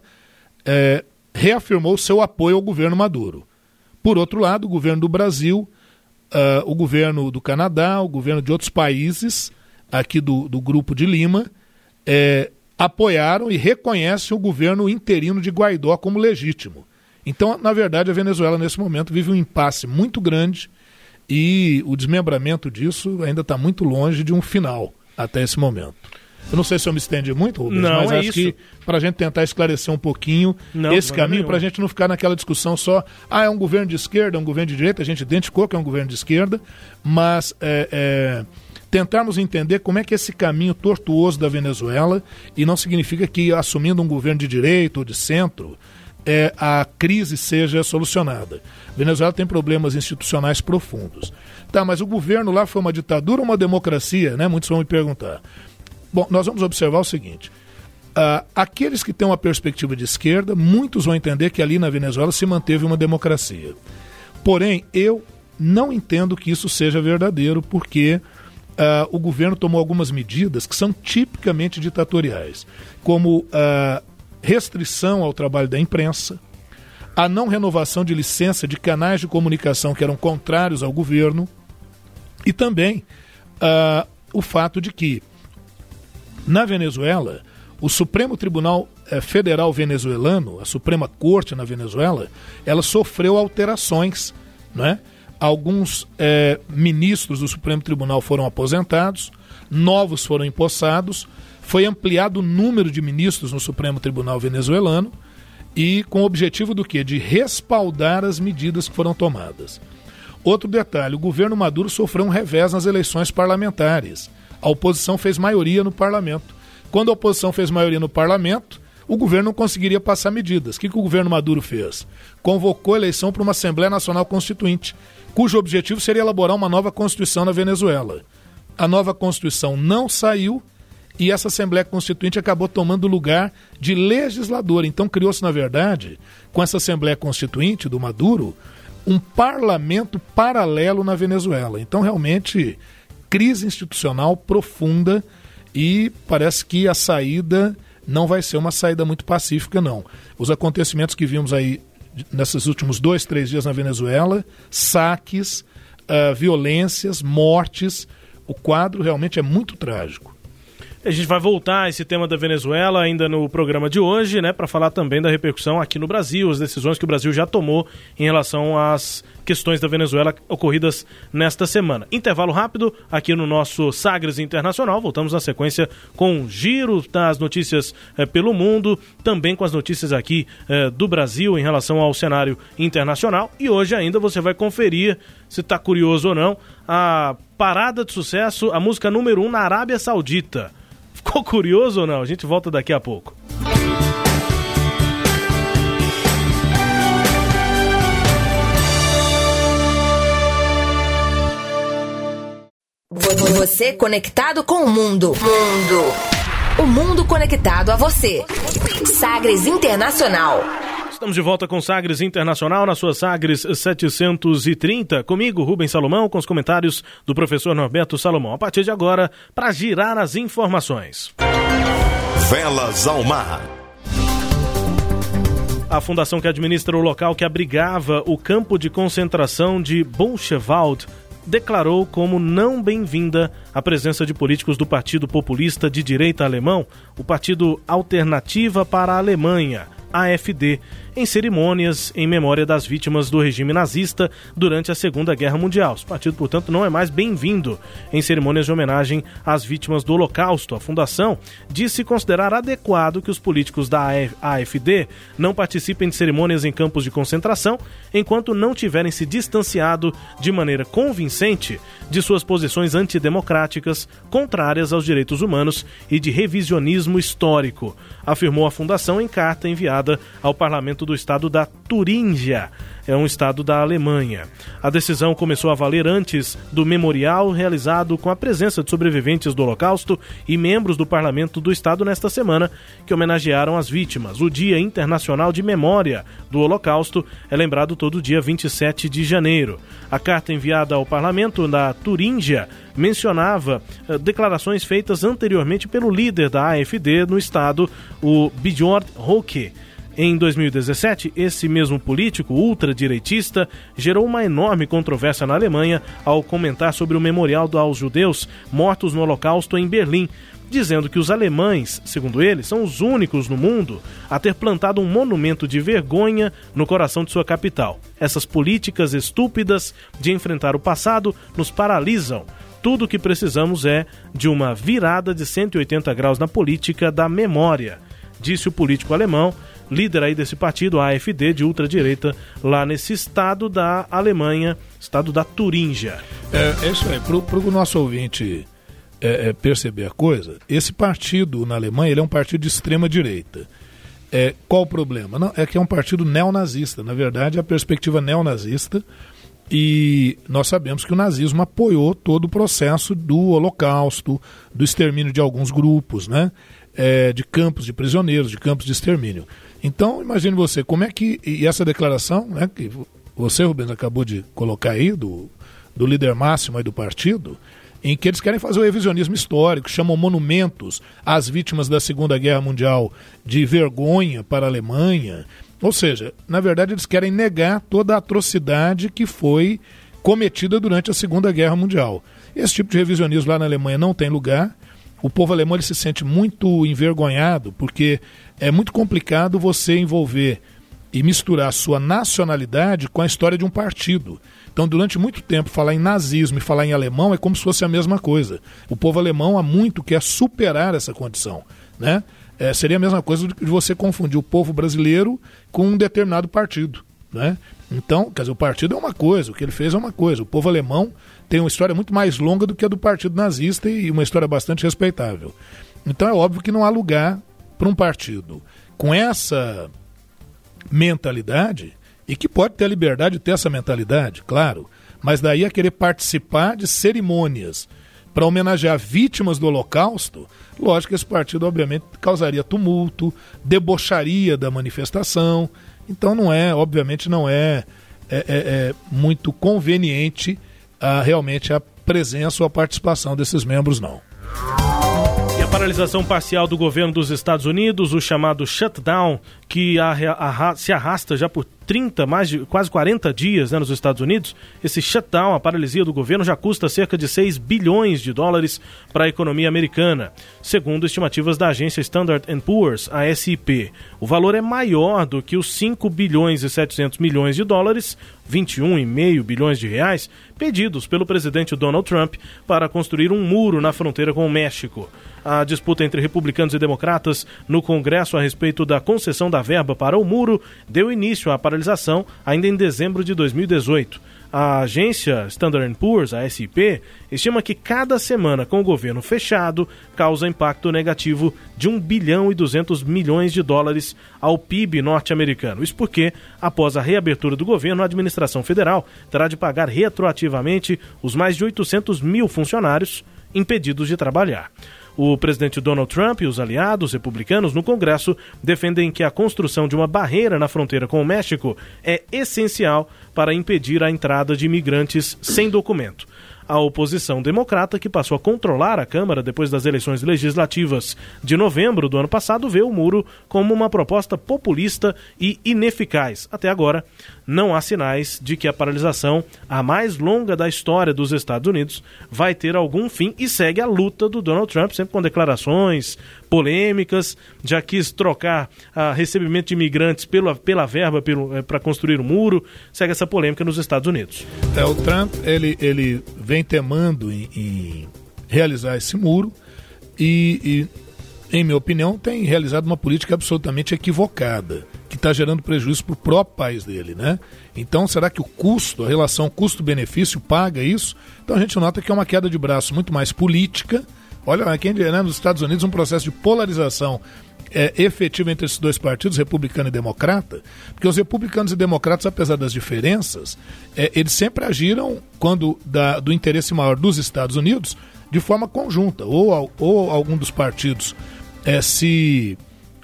Speaker 3: eh, reafirmou seu apoio ao governo Maduro. Por outro lado, o governo do Brasil, uh, o governo do Canadá, o governo de outros países aqui do, do Grupo de Lima é, apoiaram e reconhecem o governo interino de Guaidó como legítimo. Então, na verdade, a Venezuela nesse momento vive um impasse muito grande e o desmembramento disso ainda está muito longe de um final até esse momento. Eu não sei se eu me estendi muito, Rubens,
Speaker 1: não,
Speaker 3: mas
Speaker 1: é
Speaker 3: acho
Speaker 1: isso.
Speaker 3: que para a gente tentar esclarecer um pouquinho
Speaker 1: Não,
Speaker 3: esse caminho, para a gente não ficar naquela discussão só, ah, é um governo de esquerda, é um governo de direita, a gente identificou que é um governo de esquerda, mas é, é, tentarmos entender como é que esse caminho tortuoso da Venezuela, e não significa que assumindo um governo de direita ou de centro, é, a crise seja solucionada. A Venezuela tem problemas institucionais profundos. Tá, mas o governo lá foi uma ditadura ou uma democracia, né? Muitos vão me perguntar. Bom, nós vamos observar o seguinte. ah, aqueles que têm uma perspectiva de esquerda, muitos vão entender que ali na Venezuela se manteve uma democracia. Porém, eu não entendo que isso seja verdadeiro, porque ah, o governo tomou algumas medidas que são tipicamente ditatoriais, como a restrição ao trabalho da imprensa, a não renovação de licença de canais de comunicação que eram contrários ao governo, e também ah, o fato de que, na Venezuela, o Supremo Tribunal eh, Federal Venezuelano, a Suprema Corte na Venezuela, ela sofreu alterações né? alguns é, ministros do Supremo Tribunal foram aposentados, novos foram empossados, foi ampliado o número de ministros no Supremo Tribunal venezuelano e com o objetivo do quê? De respaldar as medidas que foram tomadas. Outro detalhe, o governo Maduro sofreu um revés nas eleições parlamentares. A oposição fez maioria no parlamento. Quando a oposição fez maioria no parlamento, o governo não conseguiria passar medidas. O que, que o governo Maduro fez? Convocou a eleição para uma Assembleia Nacional Constituinte, cujo objetivo seria elaborar uma nova Constituição na Venezuela. A nova Constituição não saiu e essa Assembleia Constituinte acabou tomando lugar de legislador. Então criou-se, na verdade, com essa Assembleia Constituinte do Maduro, um parlamento paralelo na Venezuela. Então, realmente, crise institucional profunda e parece que a saída não vai ser uma saída muito pacífica, não. Os acontecimentos que vimos aí nesses últimos dois, três dias na Venezuela, saques, uh, violências, mortes, o quadro realmente é muito trágico.
Speaker 1: A gente vai voltar a esse tema da Venezuela ainda no programa de hoje, né, para falar também da repercussão aqui no Brasil, as decisões que o Brasil já tomou em relação às questões da Venezuela ocorridas nesta semana. Intervalo rápido aqui no nosso Sagres Internacional. Voltamos na sequência com um giro das notícias eh, pelo mundo, também com as notícias aqui eh, do Brasil em relação ao cenário internacional. E hoje ainda você vai conferir, se está curioso ou não, a parada de sucesso, a música número 1 um na Arábia Saudita. Ficou curioso ou não? A gente volta daqui a pouco.
Speaker 2: Você conectado com o mundo. Mundo. O mundo conectado a você. Sagres Internacional.
Speaker 1: Estamos de volta com Sagres Internacional na sua Sagres 730. Comigo, Rubens Salomão, com os comentários do professor Norberto Salomão. A partir de agora, para girar as informações.
Speaker 5: Velas ao mar.
Speaker 1: A fundação que administra o local que abrigava o campo de concentração de Bonchewald declarou como não bem-vinda a presença de políticos do Partido Populista de Direita Alemão, o Partido Alternativa para a Alemanha, AFD, em cerimônias em memória das vítimas do regime nazista durante a Segunda Guerra Mundial. O partido, portanto, não é mais bem-vindo em cerimônias de homenagem às vítimas do Holocausto. A fundação disse considerar adequado que os políticos da AFD não participem de cerimônias em campos de concentração enquanto não tiverem se distanciado de maneira convincente de suas posições antidemocráticas, contrárias aos direitos humanos e de revisionismo histórico, afirmou a fundação em carta enviada ao Parlamento do estado da Turíngia, é um estado da Alemanha. A decisão começou a valer antes do memorial realizado com a presença de sobreviventes do Holocausto e membros do parlamento do estado nesta semana, que homenagearam as vítimas. O Dia Internacional de Memória do Holocausto é lembrado todo dia 27 de janeiro. A carta enviada ao parlamento da Turíngia mencionava uh, declarações feitas anteriormente pelo líder da AFD no estado, o Björn Höcke em 2017, esse mesmo político ultradireitista gerou uma enorme controvérsia na Alemanha ao comentar sobre o memorial aos judeus mortos no Holocausto em Berlim, dizendo que os alemães, segundo ele, são os únicos no mundo a ter plantado um monumento de vergonha no coração de sua capital. Essas políticas estúpidas de enfrentar o passado nos paralisam. Tudo o que precisamos é de uma virada de 180 graus na política da memória, disse o político alemão líder aí desse partido, a AfD, de ultradireita, lá nesse estado da Alemanha, estado da Turíngia.
Speaker 3: É, é isso aí, para o nosso ouvinte é, é, perceber a coisa, esse partido na Alemanha ele é um partido de extrema direita. É, qual o problema? Não, é que é um partido neonazista, na verdade, a perspectiva neonazista, e nós sabemos que o nazismo apoiou todo o processo do holocausto, do extermínio de alguns grupos, né? É, de campos de prisioneiros, de campos de extermínio. Então, imagine você, como é que. E essa declaração, né, que você, Rubens, acabou de colocar aí, do, do líder máximo aí do partido, em que eles querem fazer o revisionismo histórico, chamam monumentos às vítimas da Segunda Guerra Mundial de vergonha para a Alemanha. Ou seja, na verdade, eles querem negar toda a atrocidade que foi cometida durante a Segunda Guerra Mundial. Esse tipo de revisionismo lá na Alemanha não tem lugar. O povo alemão ele se sente muito envergonhado porque é muito complicado você envolver e misturar sua nacionalidade com a história de um partido. Então, durante muito tempo, falar em nazismo e falar em alemão é como se fosse a mesma coisa. O povo alemão há muito quer superar essa condição. Né? É, seria a mesma coisa de você confundir o povo brasileiro com um determinado partido. Né? Então, quer dizer, o partido é uma coisa, o que ele fez é uma coisa. O povo alemão tem uma história muito mais longa do que a do partido nazista e uma história bastante respeitável. Então é óbvio que não há lugar para um partido com essa mentalidade e que pode ter a liberdade de ter essa mentalidade, claro, mas daí a querer participar de cerimônias para homenagear vítimas do Holocausto, lógico que esse partido obviamente causaria tumulto, debocharia da manifestação, então não é, obviamente não é, é, é, é muito conveniente a, realmente a presença ou a participação desses membros, não.
Speaker 1: Paralisação parcial do governo dos Estados Unidos, o chamado shutdown, que se arrasta já por 30, mais de quase 40 dias né, nos Estados Unidos, esse shutdown, a paralisia do governo, já custa cerca de 6 bilhões de dólares para a economia americana, segundo estimativas da agência Standard Poor's, a SIP. O valor é maior do que os 5 bilhões e 700 milhões de dólares, 21,5 bilhões de reais, pedidos pelo presidente Donald Trump para construir um muro na fronteira com o México. A disputa entre republicanos e democratas no Congresso a respeito da concessão da verba para o muro deu início à paralisação ainda em dezembro de 2018. A agência Standard Poor's, a SIP, estima que cada semana com o governo fechado causa impacto negativo de 1 bilhão e 200 milhões de dólares ao PIB norte-americano. Isso porque, após a reabertura do governo, a administração federal terá de pagar retroativamente os mais de 800 mil funcionários impedidos de trabalhar. O presidente Donald Trump e os aliados republicanos no Congresso defendem que a construção de uma barreira na fronteira com o México é essencial para impedir a entrada de imigrantes sem documento a oposição democrata, que passou a controlar a Câmara depois das eleições legislativas de novembro do ano passado, vê o muro como uma proposta populista e ineficaz. Até agora, não há sinais de que a paralisação, a mais longa da história dos Estados Unidos, vai ter algum fim e segue a luta do Donald Trump, sempre com declarações polêmicas, já quis trocar a recebimento de imigrantes pela, pela verba para eh, construir o um muro, segue essa polêmica nos Estados Unidos.
Speaker 3: É, o Trump ele, ele vem temando em, em realizar esse muro e, e, em minha opinião, tem realizado uma política absolutamente equivocada, que está gerando prejuízo para o próprio país dele, né? Então, será que o custo, a relação custo-benefício paga isso? Então a gente nota que é uma queda de braço muito mais política Olha, aqui né, nos Estados Unidos um processo de polarização é, efetivo entre esses dois partidos, republicano e democrata, porque os republicanos e democratas, apesar das diferenças, é, eles sempre agiram quando da, do interesse maior dos Estados Unidos de forma conjunta, ou, ou algum dos partidos é, se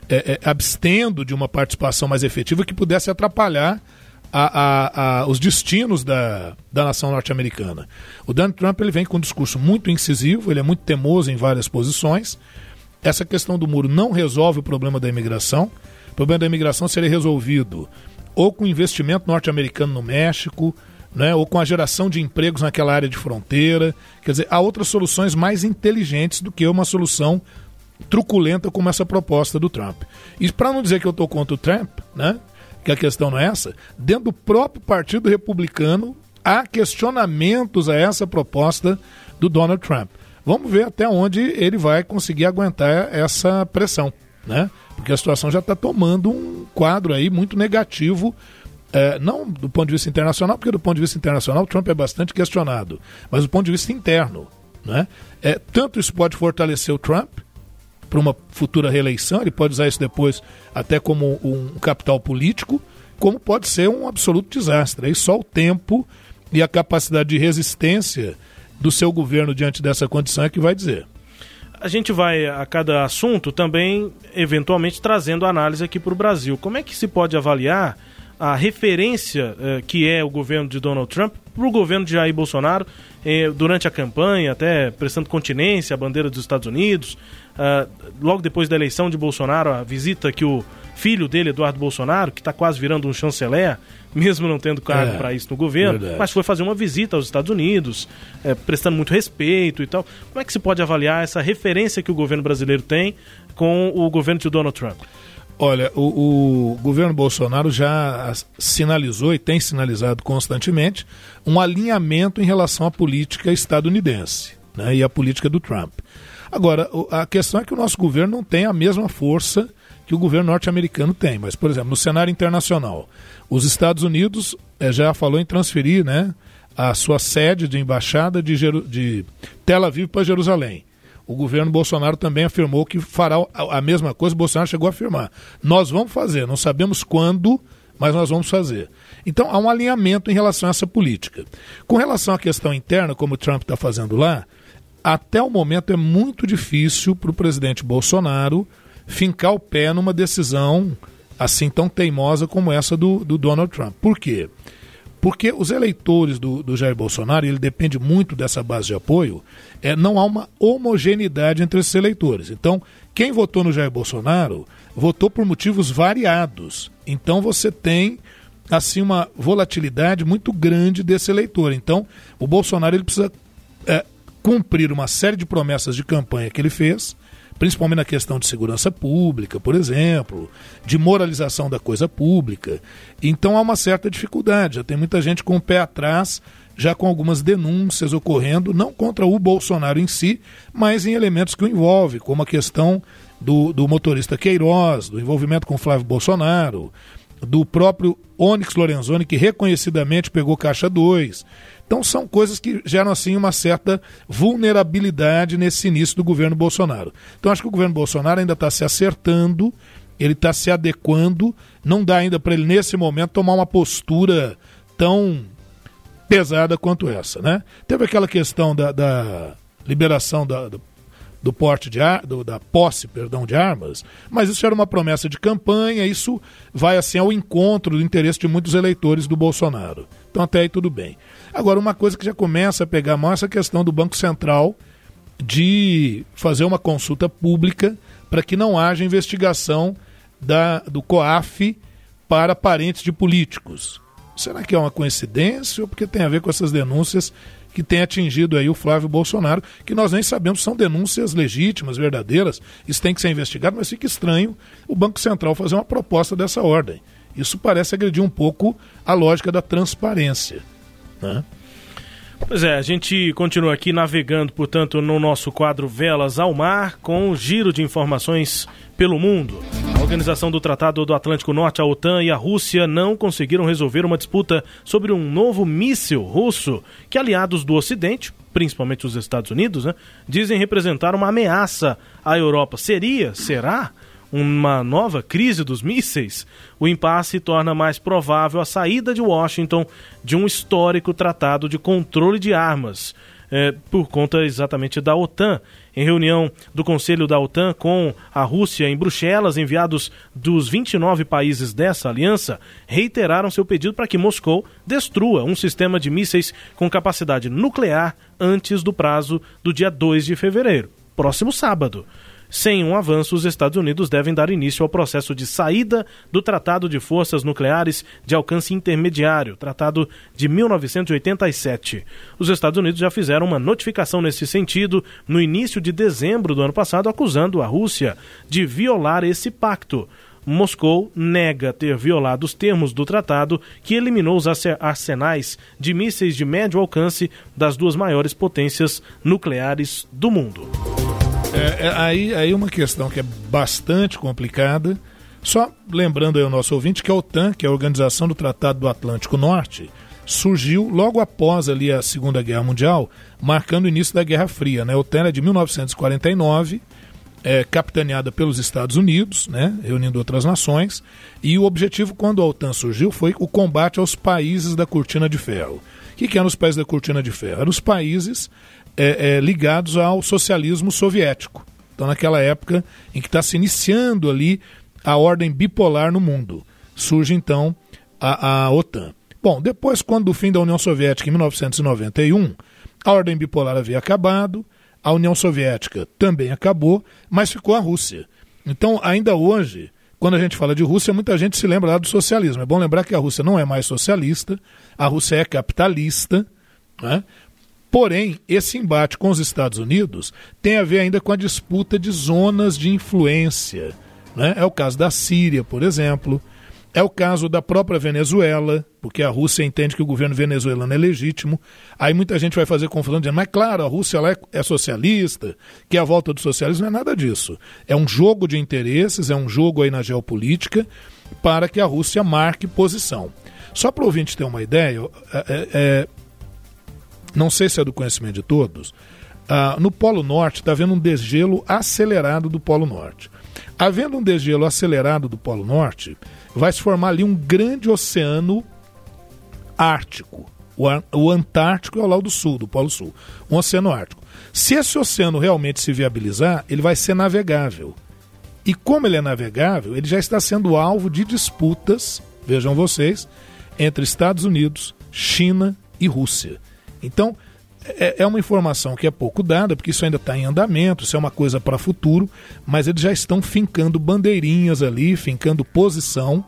Speaker 3: é, é, abstendo de uma participação mais efetiva que pudesse atrapalhar a, a, a, os destinos da, da nação norte-americana. O Donald Trump ele vem com um discurso muito incisivo, ele é muito temoso em várias posições. Essa questão do muro não resolve o problema da imigração. O problema da imigração seria resolvido ou com investimento norte-americano no México, né, ou com a geração de empregos naquela área de fronteira. Quer dizer, há outras soluções mais inteligentes do que uma solução truculenta como essa proposta do Trump. E para não dizer que eu estou contra o Trump, né, que a questão não é essa, dentro do próprio Partido Republicano há questionamentos a essa proposta do Donald Trump. Vamos ver até onde ele vai conseguir aguentar essa pressão, né? Porque a situação já está tomando um quadro aí muito negativo, é, não do ponto de vista internacional, porque do ponto de vista internacional o Trump é bastante questionado, mas do ponto de vista interno, né? É, tanto isso pode fortalecer o Trump, para uma futura reeleição, ele pode usar isso depois até como um capital político, como pode ser um absoluto desastre. Aí só o tempo e a capacidade de resistência do seu governo diante dessa condição é que vai dizer.
Speaker 1: A gente vai a cada assunto também, eventualmente, trazendo análise aqui para o Brasil. Como é que se pode avaliar a referência eh, que é o governo de Donald Trump para o governo de Jair Bolsonaro eh, durante a campanha, até prestando continência à bandeira dos Estados Unidos. Uh, logo depois da eleição de Bolsonaro, a visita que o filho dele, Eduardo Bolsonaro, que está quase virando um chanceler, mesmo não tendo cargo é, para isso no governo, verdade. mas foi fazer uma visita aos Estados Unidos, é, prestando muito respeito e tal. Como é que se pode avaliar essa referência que o governo brasileiro tem com o governo de Donald Trump?
Speaker 3: Olha, o, o, governo Bolsonaro já sinalizou e tem sinalizado constantemente um alinhamento em relação à política estadunidense né, e à política do Trump. Agora, a questão é que o nosso governo não tem a mesma força que o governo norte-americano tem. Mas, por exemplo, no cenário internacional, os Estados Unidos é, já falou em transferir né, a sua sede de embaixada de, Jeru de Tel Aviv para Jerusalém. O governo Bolsonaro também afirmou que fará a mesma coisa. Bolsonaro chegou a afirmar: nós vamos fazer, não sabemos quando, mas nós vamos fazer. Então há um alinhamento em relação a essa política. Com relação à questão interna, como o Trump está fazendo lá, até o momento é muito difícil para o presidente Bolsonaro fincar o pé numa decisão assim tão teimosa como essa do, do Donald Trump. Por quê? Porque os eleitores do, do Jair Bolsonaro, ele depende muito dessa base de apoio, é, não há uma homogeneidade entre esses eleitores. Então, quem votou no Jair Bolsonaro votou por motivos variados. Então você tem assim uma volatilidade muito grande desse eleitor. Então, o Bolsonaro ele precisa é, cumprir uma série de promessas de campanha que ele fez principalmente na questão de segurança pública, por exemplo, de moralização da coisa pública. Então há uma certa dificuldade, já tem muita gente com o pé atrás, já com algumas denúncias ocorrendo, não contra o Bolsonaro em si, mas em elementos que o envolvem, como a questão do, do motorista Queiroz, do envolvimento com Flávio Bolsonaro, do próprio Onyx Lorenzoni, que reconhecidamente pegou caixa 2. Então são coisas que geram assim uma certa vulnerabilidade nesse início do governo Bolsonaro. Então acho que o governo Bolsonaro ainda está se acertando, ele está se adequando, não dá ainda para ele nesse momento tomar uma postura tão pesada quanto essa, né? Teve aquela questão da, da liberação da, do, do porte de ar, do, da posse, perdão, de armas, mas isso era uma promessa de campanha, isso vai assim ao encontro do interesse de muitos eleitores do Bolsonaro. Então até aí tudo bem. Agora, uma coisa que já começa a pegar mal é essa questão do Banco Central de fazer uma consulta pública para que não haja investigação da, do COAF para parentes de políticos. Será que é uma coincidência ou porque tem a ver com essas denúncias que tem atingido aí o Flávio Bolsonaro, que nós nem sabemos se são denúncias legítimas, verdadeiras, isso tem que ser investigado, mas fica estranho o Banco Central fazer uma proposta dessa ordem. Isso parece agredir um pouco a lógica da transparência. Né?
Speaker 1: Pois é, a gente continua aqui navegando, portanto, no nosso quadro Velas ao Mar, com um giro de informações pelo mundo. A Organização do Tratado do Atlântico Norte, a OTAN e a Rússia não conseguiram resolver uma disputa sobre um novo míssil russo que aliados do Ocidente, principalmente os Estados Unidos, né, dizem representar uma ameaça à Europa. Seria? Será? Uma nova crise dos mísseis, o impasse torna mais provável a saída de Washington de um histórico tratado de controle de armas, é, por conta exatamente da OTAN. Em reunião do Conselho da OTAN com a Rússia em Bruxelas, enviados dos 29 países dessa aliança reiteraram seu pedido para que Moscou destrua um sistema de mísseis com capacidade nuclear antes do prazo do dia 2 de fevereiro, próximo sábado. Sem um avanço, os Estados Unidos devem dar início ao processo de saída do Tratado de Forças Nucleares de Alcance Intermediário, Tratado de 1987. Os Estados Unidos já fizeram uma notificação nesse sentido no início de dezembro do ano passado, acusando a Rússia de violar esse pacto. Moscou nega ter violado os termos do tratado que eliminou os arsenais de mísseis de médio alcance das duas maiores potências nucleares do mundo.
Speaker 3: É, é, aí, aí uma questão que é bastante complicada. Só lembrando aí ao nosso ouvinte que a OTAN, que é a Organização do Tratado do Atlântico Norte, surgiu logo após ali a Segunda Guerra Mundial, marcando o início da Guerra Fria. Né? A OTAN é de 1949, é, capitaneada pelos Estados Unidos, né? reunindo outras nações, e o objetivo quando a OTAN surgiu foi o combate aos países da Cortina de Ferro. O que, que eram os países da Cortina de Ferro? Eram os países é, é, ligados ao socialismo soviético. Então, naquela época em que está se iniciando ali a ordem bipolar no mundo, surge então a, a OTAN. Bom, depois, quando do fim da União Soviética, em 1991, a ordem bipolar havia acabado, a União Soviética também acabou, mas ficou a Rússia. Então, ainda hoje, quando a gente fala de Rússia, muita gente se lembra lá do socialismo. É bom lembrar que a Rússia não é mais socialista, a Rússia é capitalista, né? Porém, esse embate com os Estados Unidos tem a ver ainda com a disputa de zonas de influência Né? É o caso da Síria, por exemplo. É o caso da própria Venezuela, porque a Rússia entende que o governo venezuelano é legítimo. Aí muita gente vai fazer confusão dizendo, mas claro, a Rússia é, é socialista, que a volta do socialismo, não é nada disso. É um jogo de interesses, é um jogo aí na geopolítica para que a Rússia marque posição. Só para o ouvinte ter uma ideia, é, é, é, não sei se é do conhecimento de todos, ah, no Polo Norte está havendo um desgelo acelerado do Polo Norte. Havendo um desgelo acelerado do Polo Norte, vai se formar ali um grande oceano ártico. O, o Antártico é ao lado do sul, do Polo Sul. Um oceano ártico. Se esse oceano realmente se viabilizar, ele vai ser navegável. E como ele é navegável, ele já está sendo alvo de disputas, vejam vocês, entre Estados Unidos, China e Rússia. Então, é, é uma informação que é pouco dada, porque isso ainda está em andamento, isso é uma coisa para futuro, mas eles já estão fincando bandeirinhas ali, fincando posição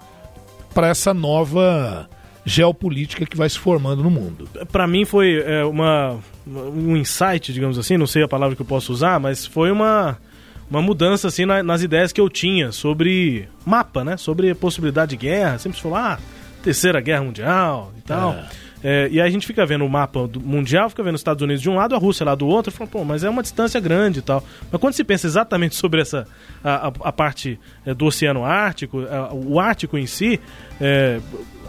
Speaker 3: para essa nova geopolítica que vai se formando no mundo.
Speaker 1: Para mim foi é, uma, um insight, digamos assim, não sei a palavra que eu posso usar, mas foi uma, uma mudança assim na, nas ideias que eu tinha sobre mapa, né? Sobre possibilidade de guerra. Sempre se falou, ah, terceira guerra mundial e tal. É. É, e aí a gente fica vendo o mapa mundial, fica vendo os Estados Unidos de um lado, a Rússia lá do outro, e fala, pô, mas é uma distância grande e tal. Mas quando se pensa exatamente sobre essa a, a, a parte é, do Oceano Ártico, a, o Ártico em si, é,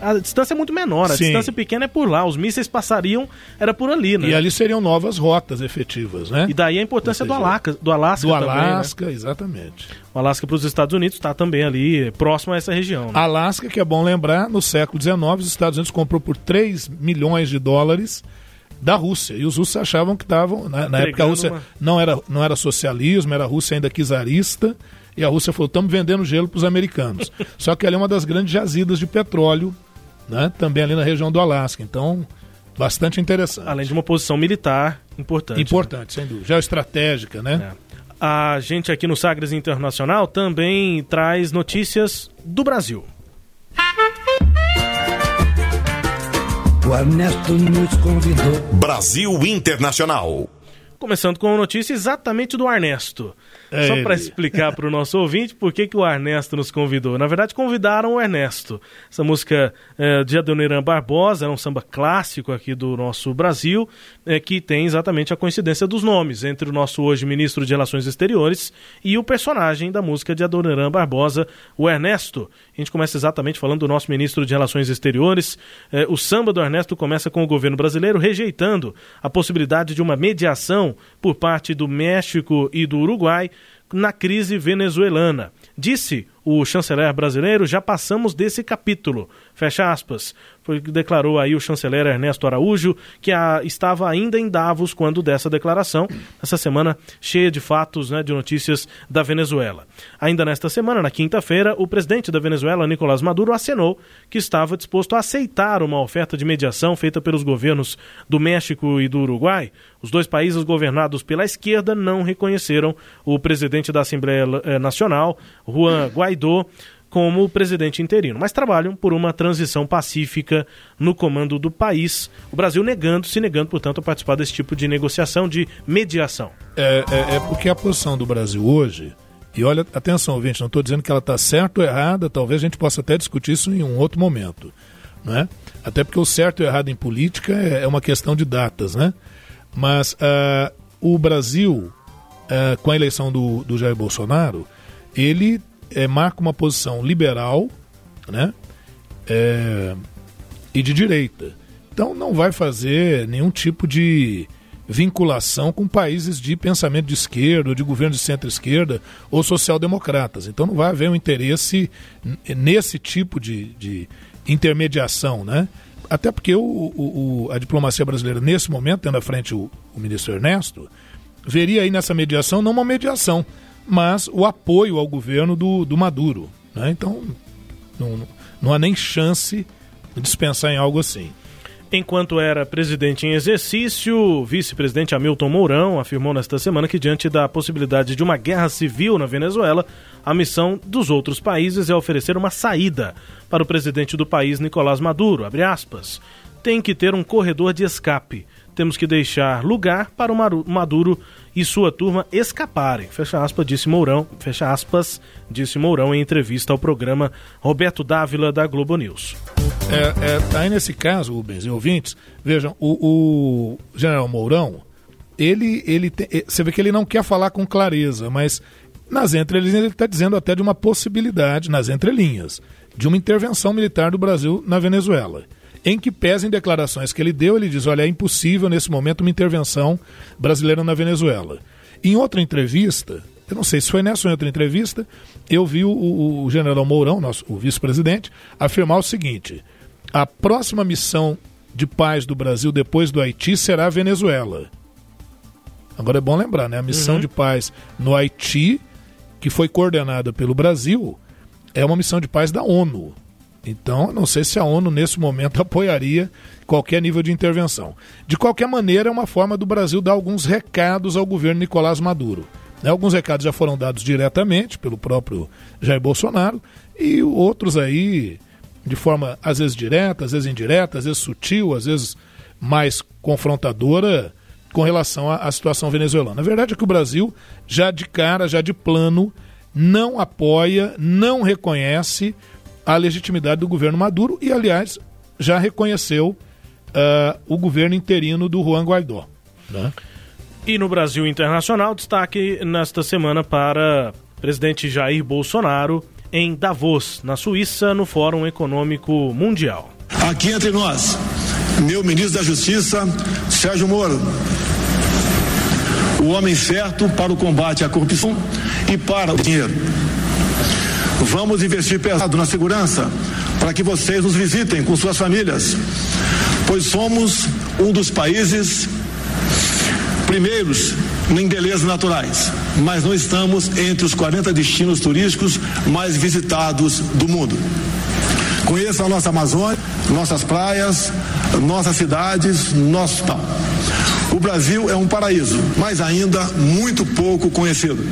Speaker 1: a distância é muito menor, a Sim. distância pequena é por lá, os mísseis passariam, era por ali, né?
Speaker 3: E ali seriam novas rotas efetivas, né?
Speaker 1: E daí a importância seja, do Alasca, do Alasca
Speaker 3: Do
Speaker 1: também,
Speaker 3: Alasca,
Speaker 1: né?
Speaker 3: exatamente.
Speaker 1: O Alasca para os Estados Unidos está também ali, próximo a essa região. Né?
Speaker 3: Alasca, que é bom lembrar, no século XIX, os Estados Unidos comprou por 3 milhões de dólares da Rússia. E os russos achavam que estavam. Na, na época a Rússia uma... não, era, não era socialismo, era a Rússia ainda czarista. E a Rússia falou: estamos vendendo gelo para os americanos. Só que ali é uma das grandes jazidas de petróleo né? também ali na região do Alasca. Então, bastante interessante.
Speaker 1: Além de uma posição militar importante.
Speaker 3: Importante, né? sem dúvida. Geoestratégica, né?
Speaker 1: É. A gente aqui no Sagres Internacional também traz notícias do Brasil.
Speaker 5: O Ernesto nos convidou. Brasil Internacional.
Speaker 1: Começando com a notícia exatamente do Ernesto. É Só para explicar para o nosso ouvinte por que, que o Ernesto nos convidou. Na verdade, convidaram o Ernesto. Essa música é, de Adoniran Barbosa é um samba clássico aqui do nosso Brasil, é, que tem exatamente a coincidência dos nomes entre o nosso hoje ministro de Relações Exteriores e o personagem da música de Adoniran Barbosa, o Ernesto. A gente começa exatamente falando do nosso ministro de Relações Exteriores. É, o samba do Ernesto começa com o governo brasileiro rejeitando a possibilidade de uma mediação por parte do México e do Uruguai na crise venezuelana. Disse o chanceler brasileiro: já passamos desse capítulo. Fecha aspas. Foi o que declarou aí o chanceler Ernesto Araújo, que a, estava ainda em Davos quando dessa declaração, essa semana cheia de fatos, né, de notícias da Venezuela. Ainda nesta semana, na quinta-feira, o presidente da Venezuela, Nicolás Maduro, acenou que estava disposto a aceitar uma oferta de mediação feita pelos governos do México e do Uruguai. Os dois países governados pela esquerda não reconheceram o presidente da Assembleia eh, Nacional, Juan Guaidó, como presidente interino, mas trabalham por uma transição pacífica no comando do país. O Brasil negando, se negando, portanto, a participar desse tipo de negociação, de mediação.
Speaker 3: É, é, é porque a posição do Brasil hoje, e olha, atenção, ouvinte, não estou dizendo que ela está certa ou errada, talvez a gente possa até discutir isso em um outro momento. Né? Até porque o certo e o errado em política é, é uma questão de datas, né? Mas uh, o Brasil, uh, com a eleição do, do Jair Bolsonaro, ele é, marca uma posição liberal né, é, e de direita. Então não vai fazer nenhum tipo de vinculação com países de pensamento de esquerda, de governo de centro-esquerda ou social-democratas. Então não vai haver um interesse nesse tipo de, de intermediação, né? Até porque o, o, a diplomacia brasileira, nesse momento, tendo à frente o, o ministro Ernesto, veria aí nessa mediação não uma mediação, mas o apoio ao governo do, do Maduro. Né? Então, não, não há nem chance de dispensar em algo assim.
Speaker 1: Enquanto era presidente em exercício, o vice-presidente Hamilton Mourão afirmou nesta semana que, diante da possibilidade de uma guerra civil na Venezuela, a missão dos outros países é oferecer uma saída para o presidente do país, Nicolás Maduro. Tem que ter um corredor de escape temos que deixar lugar para o Maduro e sua turma escaparem. Fecha aspas, disse Mourão, fecha aspas, disse Mourão em entrevista ao programa Roberto Dávila da Globo News.
Speaker 3: É, é, aí nesse caso, Rubens e ouvintes, vejam, o, o general Mourão, ele, ele te, eh, você vê que ele não quer falar com clareza, mas nas entrelinhas ele está dizendo até de uma possibilidade, nas entrelinhas, de uma intervenção militar do Brasil na Venezuela em que pesa em declarações que ele deu, ele diz: olha, é impossível nesse momento uma intervenção brasileira na Venezuela. Em outra entrevista, eu não sei se foi nessa ou em outra entrevista, eu vi o, o, o general Mourão, nosso, o vice-presidente, afirmar o seguinte: a próxima missão de paz do Brasil depois do Haiti será a Venezuela. Agora é bom lembrar, né? A missão uhum. de paz no Haiti, que foi coordenada pelo Brasil, é uma missão de paz da ONU. Então, não sei se a ONU nesse momento apoiaria qualquer nível de intervenção. De qualquer maneira, é uma forma do Brasil dar alguns recados ao governo Nicolás Maduro. Né? Alguns recados já foram dados diretamente pelo próprio Jair Bolsonaro e outros aí de forma às vezes direta, às vezes indireta, às vezes sutil, às vezes mais confrontadora com relação à, à situação venezuelana. A verdade é que o Brasil já de cara, já de plano, não apoia, não reconhece a legitimidade do governo Maduro e, aliás, já reconheceu uh, o governo interino do Juan Guaidó. Né?
Speaker 1: E no Brasil Internacional, destaque nesta semana para o presidente Jair Bolsonaro em Davos, na Suíça, no Fórum Econômico Mundial.
Speaker 9: Aqui entre nós, meu ministro da Justiça, Sérgio Moro, o homem certo para o combate à corrupção e para o dinheiro. Vamos investir pesado na segurança para que vocês nos visitem com suas famílias, pois somos um dos países primeiros em belezas naturais, mas não estamos entre os 40 destinos turísticos mais visitados do mundo. Conheça a nossa Amazônia, nossas praias, nossas cidades, nosso tal. O Brasil é um paraíso, mas ainda muito pouco conhecido.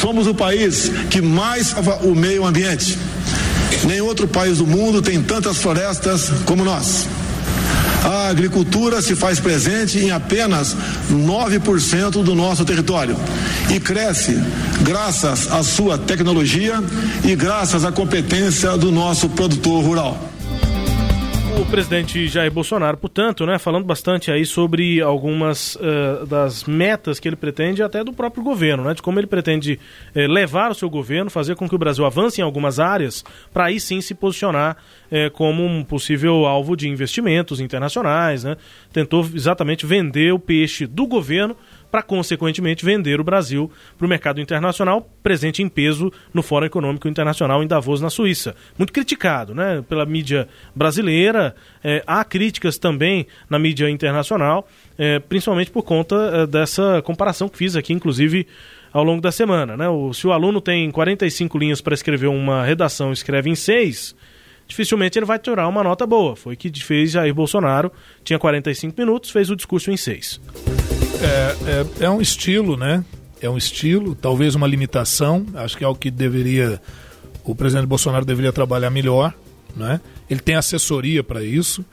Speaker 9: Somos o país que mais salva o meio ambiente. Nem outro país do mundo tem tantas florestas como nós. A agricultura se faz presente em apenas 9% do nosso território e cresce graças à sua tecnologia e graças à competência do nosso produtor rural
Speaker 1: o presidente Jair Bolsonaro, portanto, né, falando bastante aí sobre algumas uh, das metas que ele pretende, até do próprio governo, né, de como ele pretende uh, levar o seu governo, fazer com que o Brasil avance em algumas áreas, para aí sim se posicionar uh, como um possível alvo de investimentos internacionais. Né, tentou exatamente vender o peixe do governo para, consequentemente, vender o Brasil para o mercado internacional, presente em peso no Fórum Econômico Internacional em Davos, na Suíça. Muito criticado né, pela mídia brasileira, é, há críticas também na mídia internacional, é, principalmente por conta é, dessa comparação que fiz aqui, inclusive ao longo da semana. Né? O, se o aluno tem 45 linhas para escrever uma redação escreve em 6, dificilmente ele vai tirar uma nota boa. Foi o que fez Jair Bolsonaro, tinha 45 minutos, fez o discurso em 6.
Speaker 3: É, é, é um estilo, né? É um estilo, talvez uma limitação. Acho que é o que deveria o presidente Bolsonaro deveria trabalhar melhor, né? Ele tem assessoria para isso,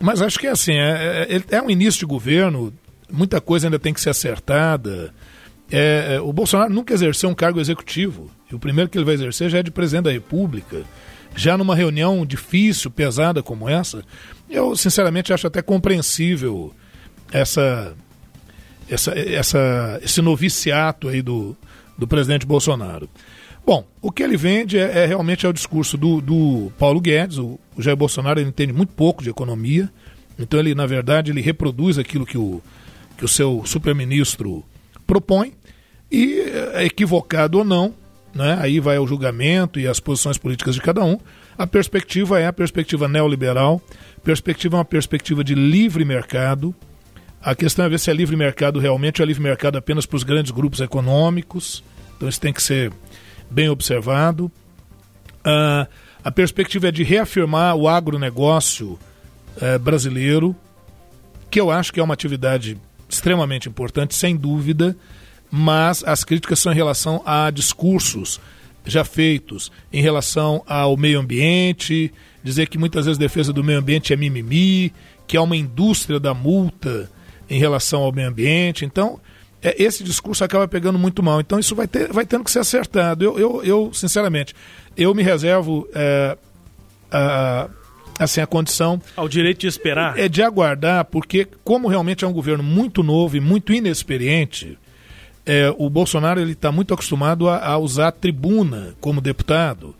Speaker 3: mas acho que é assim, é, é, é, um início de governo, muita coisa ainda tem que ser acertada. É, é, o Bolsonaro nunca exerceu um cargo executivo, e o primeiro que ele vai exercer já é de presidente da República. Já numa reunião difícil, pesada como essa, eu sinceramente acho até compreensível essa essa, essa, esse noviciato aí do, do presidente Bolsonaro. Bom, o que ele vende é, é realmente é o discurso do, do Paulo Guedes. O, o Jair Bolsonaro ele entende muito pouco de economia, então ele, na verdade, ele reproduz aquilo que o, que o seu superministro propõe, e é equivocado ou não, né, aí vai o julgamento e as posições políticas de cada um. A perspectiva é a perspectiva neoliberal, perspectiva é uma perspectiva de livre mercado, a questão é ver se é livre mercado realmente ou é livre mercado apenas para os grandes grupos econômicos. Então isso tem que ser bem observado. Uh, a perspectiva é de reafirmar o agronegócio uh, brasileiro, que eu acho que é uma atividade extremamente importante, sem dúvida, mas as críticas são em relação a discursos já feitos em relação ao meio ambiente, dizer que muitas vezes a defesa do meio ambiente é mimimi, que há uma indústria da multa em relação ao meio ambiente. Então, é, esse discurso acaba pegando muito mal. Então, isso vai, ter, vai tendo que ser acertado. Eu, eu, eu sinceramente, eu me reservo é, a, assim, a condição.
Speaker 1: Ao direito de esperar.
Speaker 3: É de aguardar, porque, como realmente é um governo muito novo e muito inexperiente, é, o Bolsonaro ele está muito acostumado a, a usar a tribuna como deputado.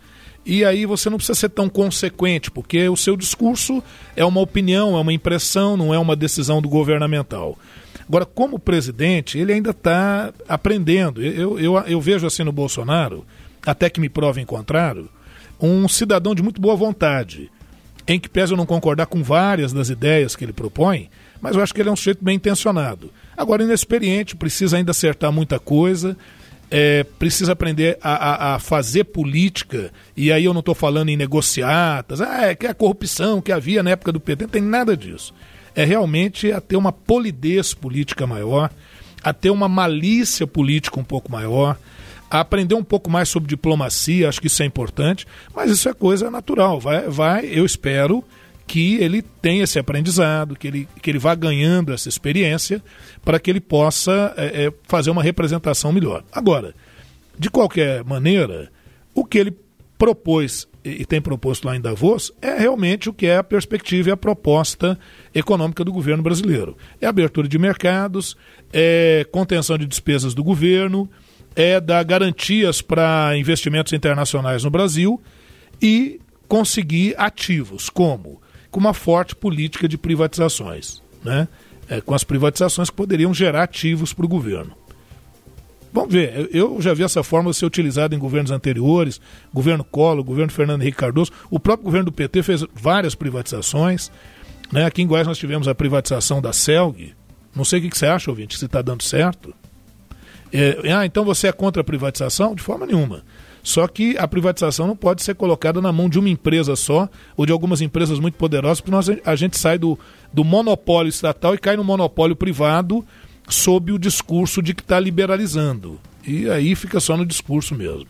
Speaker 3: E aí você não precisa ser tão consequente, porque o seu discurso é uma opinião, é uma impressão, não é uma decisão do governamental. Agora, como presidente, ele ainda está aprendendo. Eu, eu, eu vejo assim no Bolsonaro, até que me prove em contrário, um cidadão de muito boa vontade, em que pese eu não concordar com várias das ideias que ele propõe, mas eu acho que ele é um sujeito bem intencionado. Agora, inexperiente, precisa ainda acertar muita coisa, é, precisa aprender a, a, a, fazer política, e aí eu não estou falando em negociatas, ah, é que é a corrupção que havia na época do PT, não tem nada disso. É realmente a ter uma polidez política maior, a ter uma malícia política um pouco maior, a aprender um pouco mais sobre diplomacia, acho que isso é importante, mas isso é coisa natural. Vai, vai eu espero que ele tenha esse aprendizado, que ele, que ele vá ganhando essa experiência para que ele possa é, é, fazer uma representação melhor. Agora, de qualquer maneira, o que ele propôs e tem proposto lá em Davos é realmente o que é a perspectiva e a proposta econômica do governo brasileiro. É abertura de mercados, é contenção de despesas do governo, é dar garantias para investimentos internacionais no Brasil e conseguir ativos, como com uma forte política de privatizações, né? É, com as privatizações que poderiam gerar ativos para o governo. Vamos ver, eu já vi essa fórmula ser utilizada em governos anteriores, governo Collor, governo Fernando Henrique Cardoso, o próprio governo do PT fez várias privatizações, né? aqui em Goiás nós tivemos a privatização da CELG, não sei o que, que você acha, ouvinte, se está dando certo. É, ah, então você é contra a privatização? De forma nenhuma. Só que a privatização não pode ser colocada na mão de uma empresa só ou de algumas empresas muito poderosas, porque nós, a gente sai do, do monopólio estatal e cai no monopólio privado sob o discurso de que está liberalizando. E aí fica só no discurso mesmo.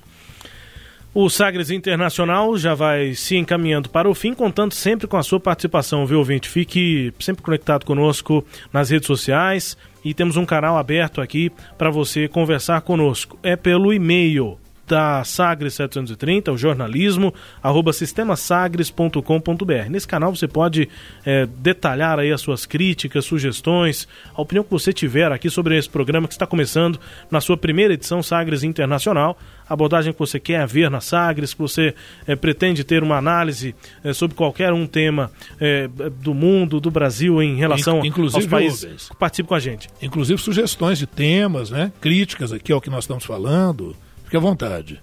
Speaker 1: O Sagres Internacional já vai se encaminhando para o fim, contando sempre com a sua participação, viu, ouvinte? Fique sempre conectado conosco nas redes sociais e temos um canal aberto aqui para você conversar conosco. É pelo e-mail da Sagres 730, o jornalismo, arroba sistemasagres.com.br. Nesse canal você pode é, detalhar aí as suas críticas, sugestões, a opinião que você tiver aqui sobre esse programa que está começando na sua primeira edição Sagres Internacional, a abordagem que você quer ver na Sagres, que você é, pretende ter uma análise é, sobre qualquer um tema do mundo, do Brasil em relação
Speaker 3: Inclusive,
Speaker 1: aos países que participam com a gente.
Speaker 3: Inclusive sugestões de temas, né? críticas aqui ao que nós estamos falando. Fique à vontade.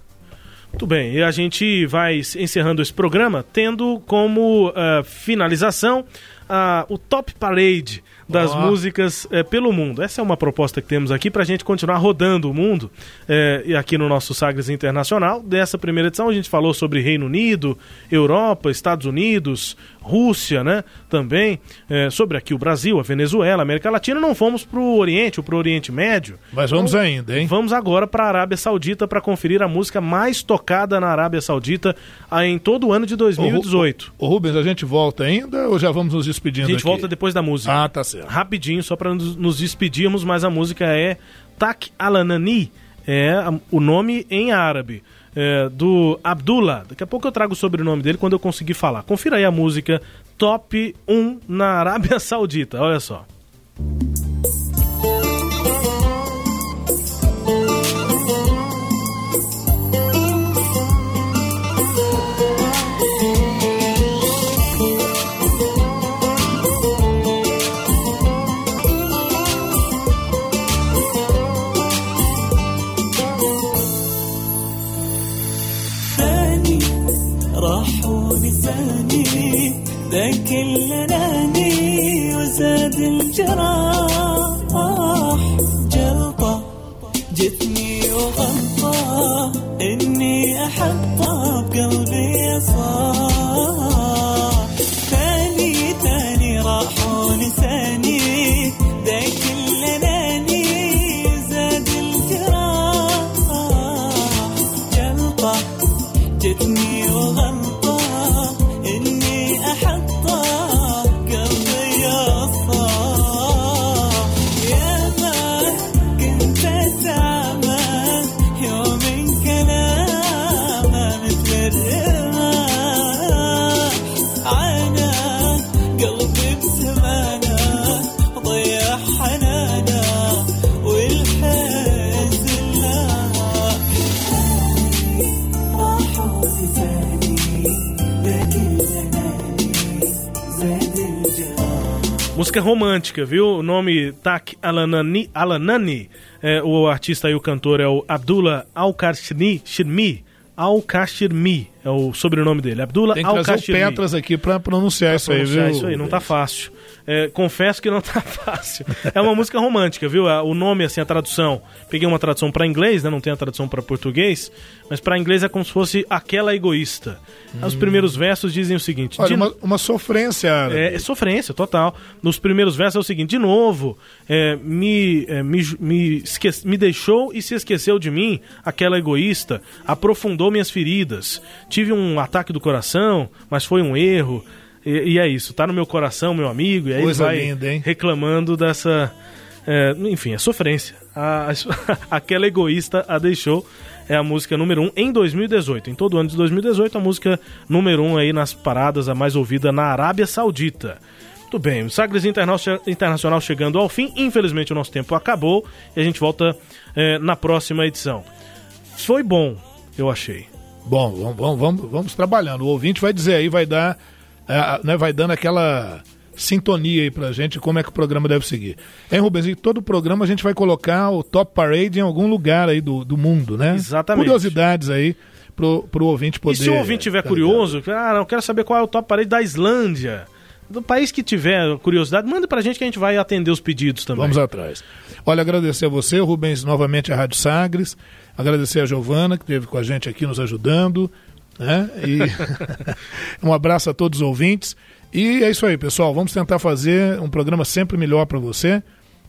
Speaker 1: Muito bem, e a gente vai encerrando esse programa tendo como uh, finalização uh, o Top Parade das oh. músicas é, pelo mundo. Essa é uma proposta que temos aqui para a gente continuar rodando o mundo é, e aqui no nosso Sagres Internacional. Dessa primeira edição a gente falou sobre Reino Unido, Europa, Estados Unidos, Rússia, né? Também é, sobre aqui o Brasil, a Venezuela, a América Latina. Não fomos para o Oriente, ou para o Oriente Médio.
Speaker 3: Mas vamos então, ainda, hein?
Speaker 1: Vamos agora para a Arábia Saudita para conferir a música mais tocada na Arábia Saudita em todo o ano de 2018.
Speaker 3: Ô, Rubens, a gente volta ainda ou já vamos nos despedindo? A
Speaker 1: gente
Speaker 3: aqui?
Speaker 1: volta depois da música.
Speaker 3: Ah, tá certo certo.
Speaker 1: Rapidinho, só para nos despedirmos, mas a música é Tak Alanani, é o nome em árabe. É, do Abdullah. Daqui a pouco eu trago o sobrenome dele quando eu conseguir falar. Confira aí a música Top 1 na Arábia Saudita. Olha só. Música romântica, viu? O nome Tak Alanani, Alanani é, o artista e o cantor é o Abdullah Al-Kashmi, Al-Kashmi, é o sobrenome dele. Abdullah
Speaker 3: Tem que trazer o. Petras aqui pra pronunciar isso aí, viu?
Speaker 1: isso aí, não tá fácil. É, confesso que não tá fácil. É uma música romântica, viu? O nome, assim, a tradução. Peguei uma tradução para inglês, né? Não tem a tradução para português, mas para inglês é como se fosse aquela egoísta. Os primeiros versos dizem o seguinte:
Speaker 3: Hum. Olha,
Speaker 1: de-
Speaker 3: uma, uma sofrência
Speaker 1: é, é sofrência, total. Nos primeiros versos é o seguinte: de novo, é, me, é, me, me, esque- me deixou e se esqueceu de mim, aquela egoísta, aprofundou minhas feridas. Tive um ataque do coração, mas foi um erro. E, e é isso, tá no meu coração, meu amigo, e aí
Speaker 3: Coisa
Speaker 1: vai
Speaker 3: linda, hein?
Speaker 1: reclamando dessa. é, enfim, é sofrência. A- a- aquela egoísta a deixou. É a música número 1 um em 2018. Em todo o ano de 2018, a música número 1 um aí nas paradas, a mais ouvida na Arábia Saudita. Muito bem, o Sagres Interna- Internacional chegando ao fim. Infelizmente o nosso tempo acabou e a gente volta é, na próxima edição. Foi bom, eu achei.
Speaker 3: Bom, vamos, vamos, vamos, trabalhando. O ouvinte vai dizer aí, vai dar, é, né, vai dando aquela sintonia aí pra gente como é que o programa deve seguir. Hein, Rubens? E todo o programa a gente vai colocar o Top Parade em algum lugar aí do, do mundo, né?
Speaker 1: Exatamente.
Speaker 3: Curiosidades aí pro, pro ouvinte poder...
Speaker 1: E se o ouvinte estiver
Speaker 3: tá
Speaker 1: curioso, ah, eu quero saber qual é o top parede da Islândia. Do país que tiver curiosidade, manda pra gente que a gente vai atender os pedidos também.
Speaker 3: Vamos atrás. Olha, agradecer a você, Rubens, novamente a Rádio Sagres. Agradecer a Giovana, que esteve com a gente aqui nos ajudando. Né? E um abraço a todos os ouvintes. E é isso aí, pessoal. Vamos tentar fazer um programa sempre melhor para você.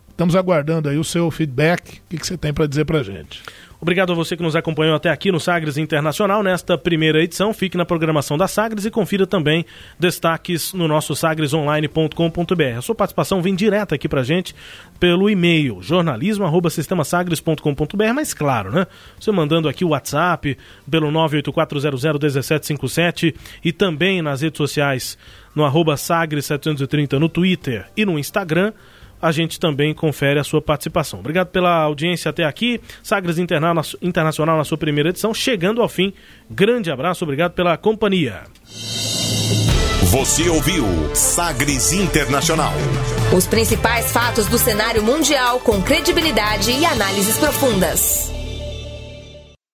Speaker 3: Estamos aguardando aí o seu feedback. O que, que você tem para dizer para gente?
Speaker 1: Obrigado a você que nos acompanhou até aqui no Sagres Internacional nesta primeira edição. Fique na programação da Sagres e confira também destaques no nosso sagresonline.com.br. A sua participação vem direta aqui pra gente pelo e-mail jornalismo@sistemasagres.com.br, mas claro, né? Você mandando aqui o WhatsApp pelo 984001757 e também nas redes sociais no arroba sagres730 no Twitter e no Instagram a gente também confere a sua participação. Obrigado pela audiência até aqui. Sagres Interna Internacional na sua primeira edição, chegando ao fim. Grande abraço, obrigado pela companhia.
Speaker 5: Você ouviu Sagres Internacional.
Speaker 2: Os principais fatos do cenário mundial com credibilidade e análises profundas.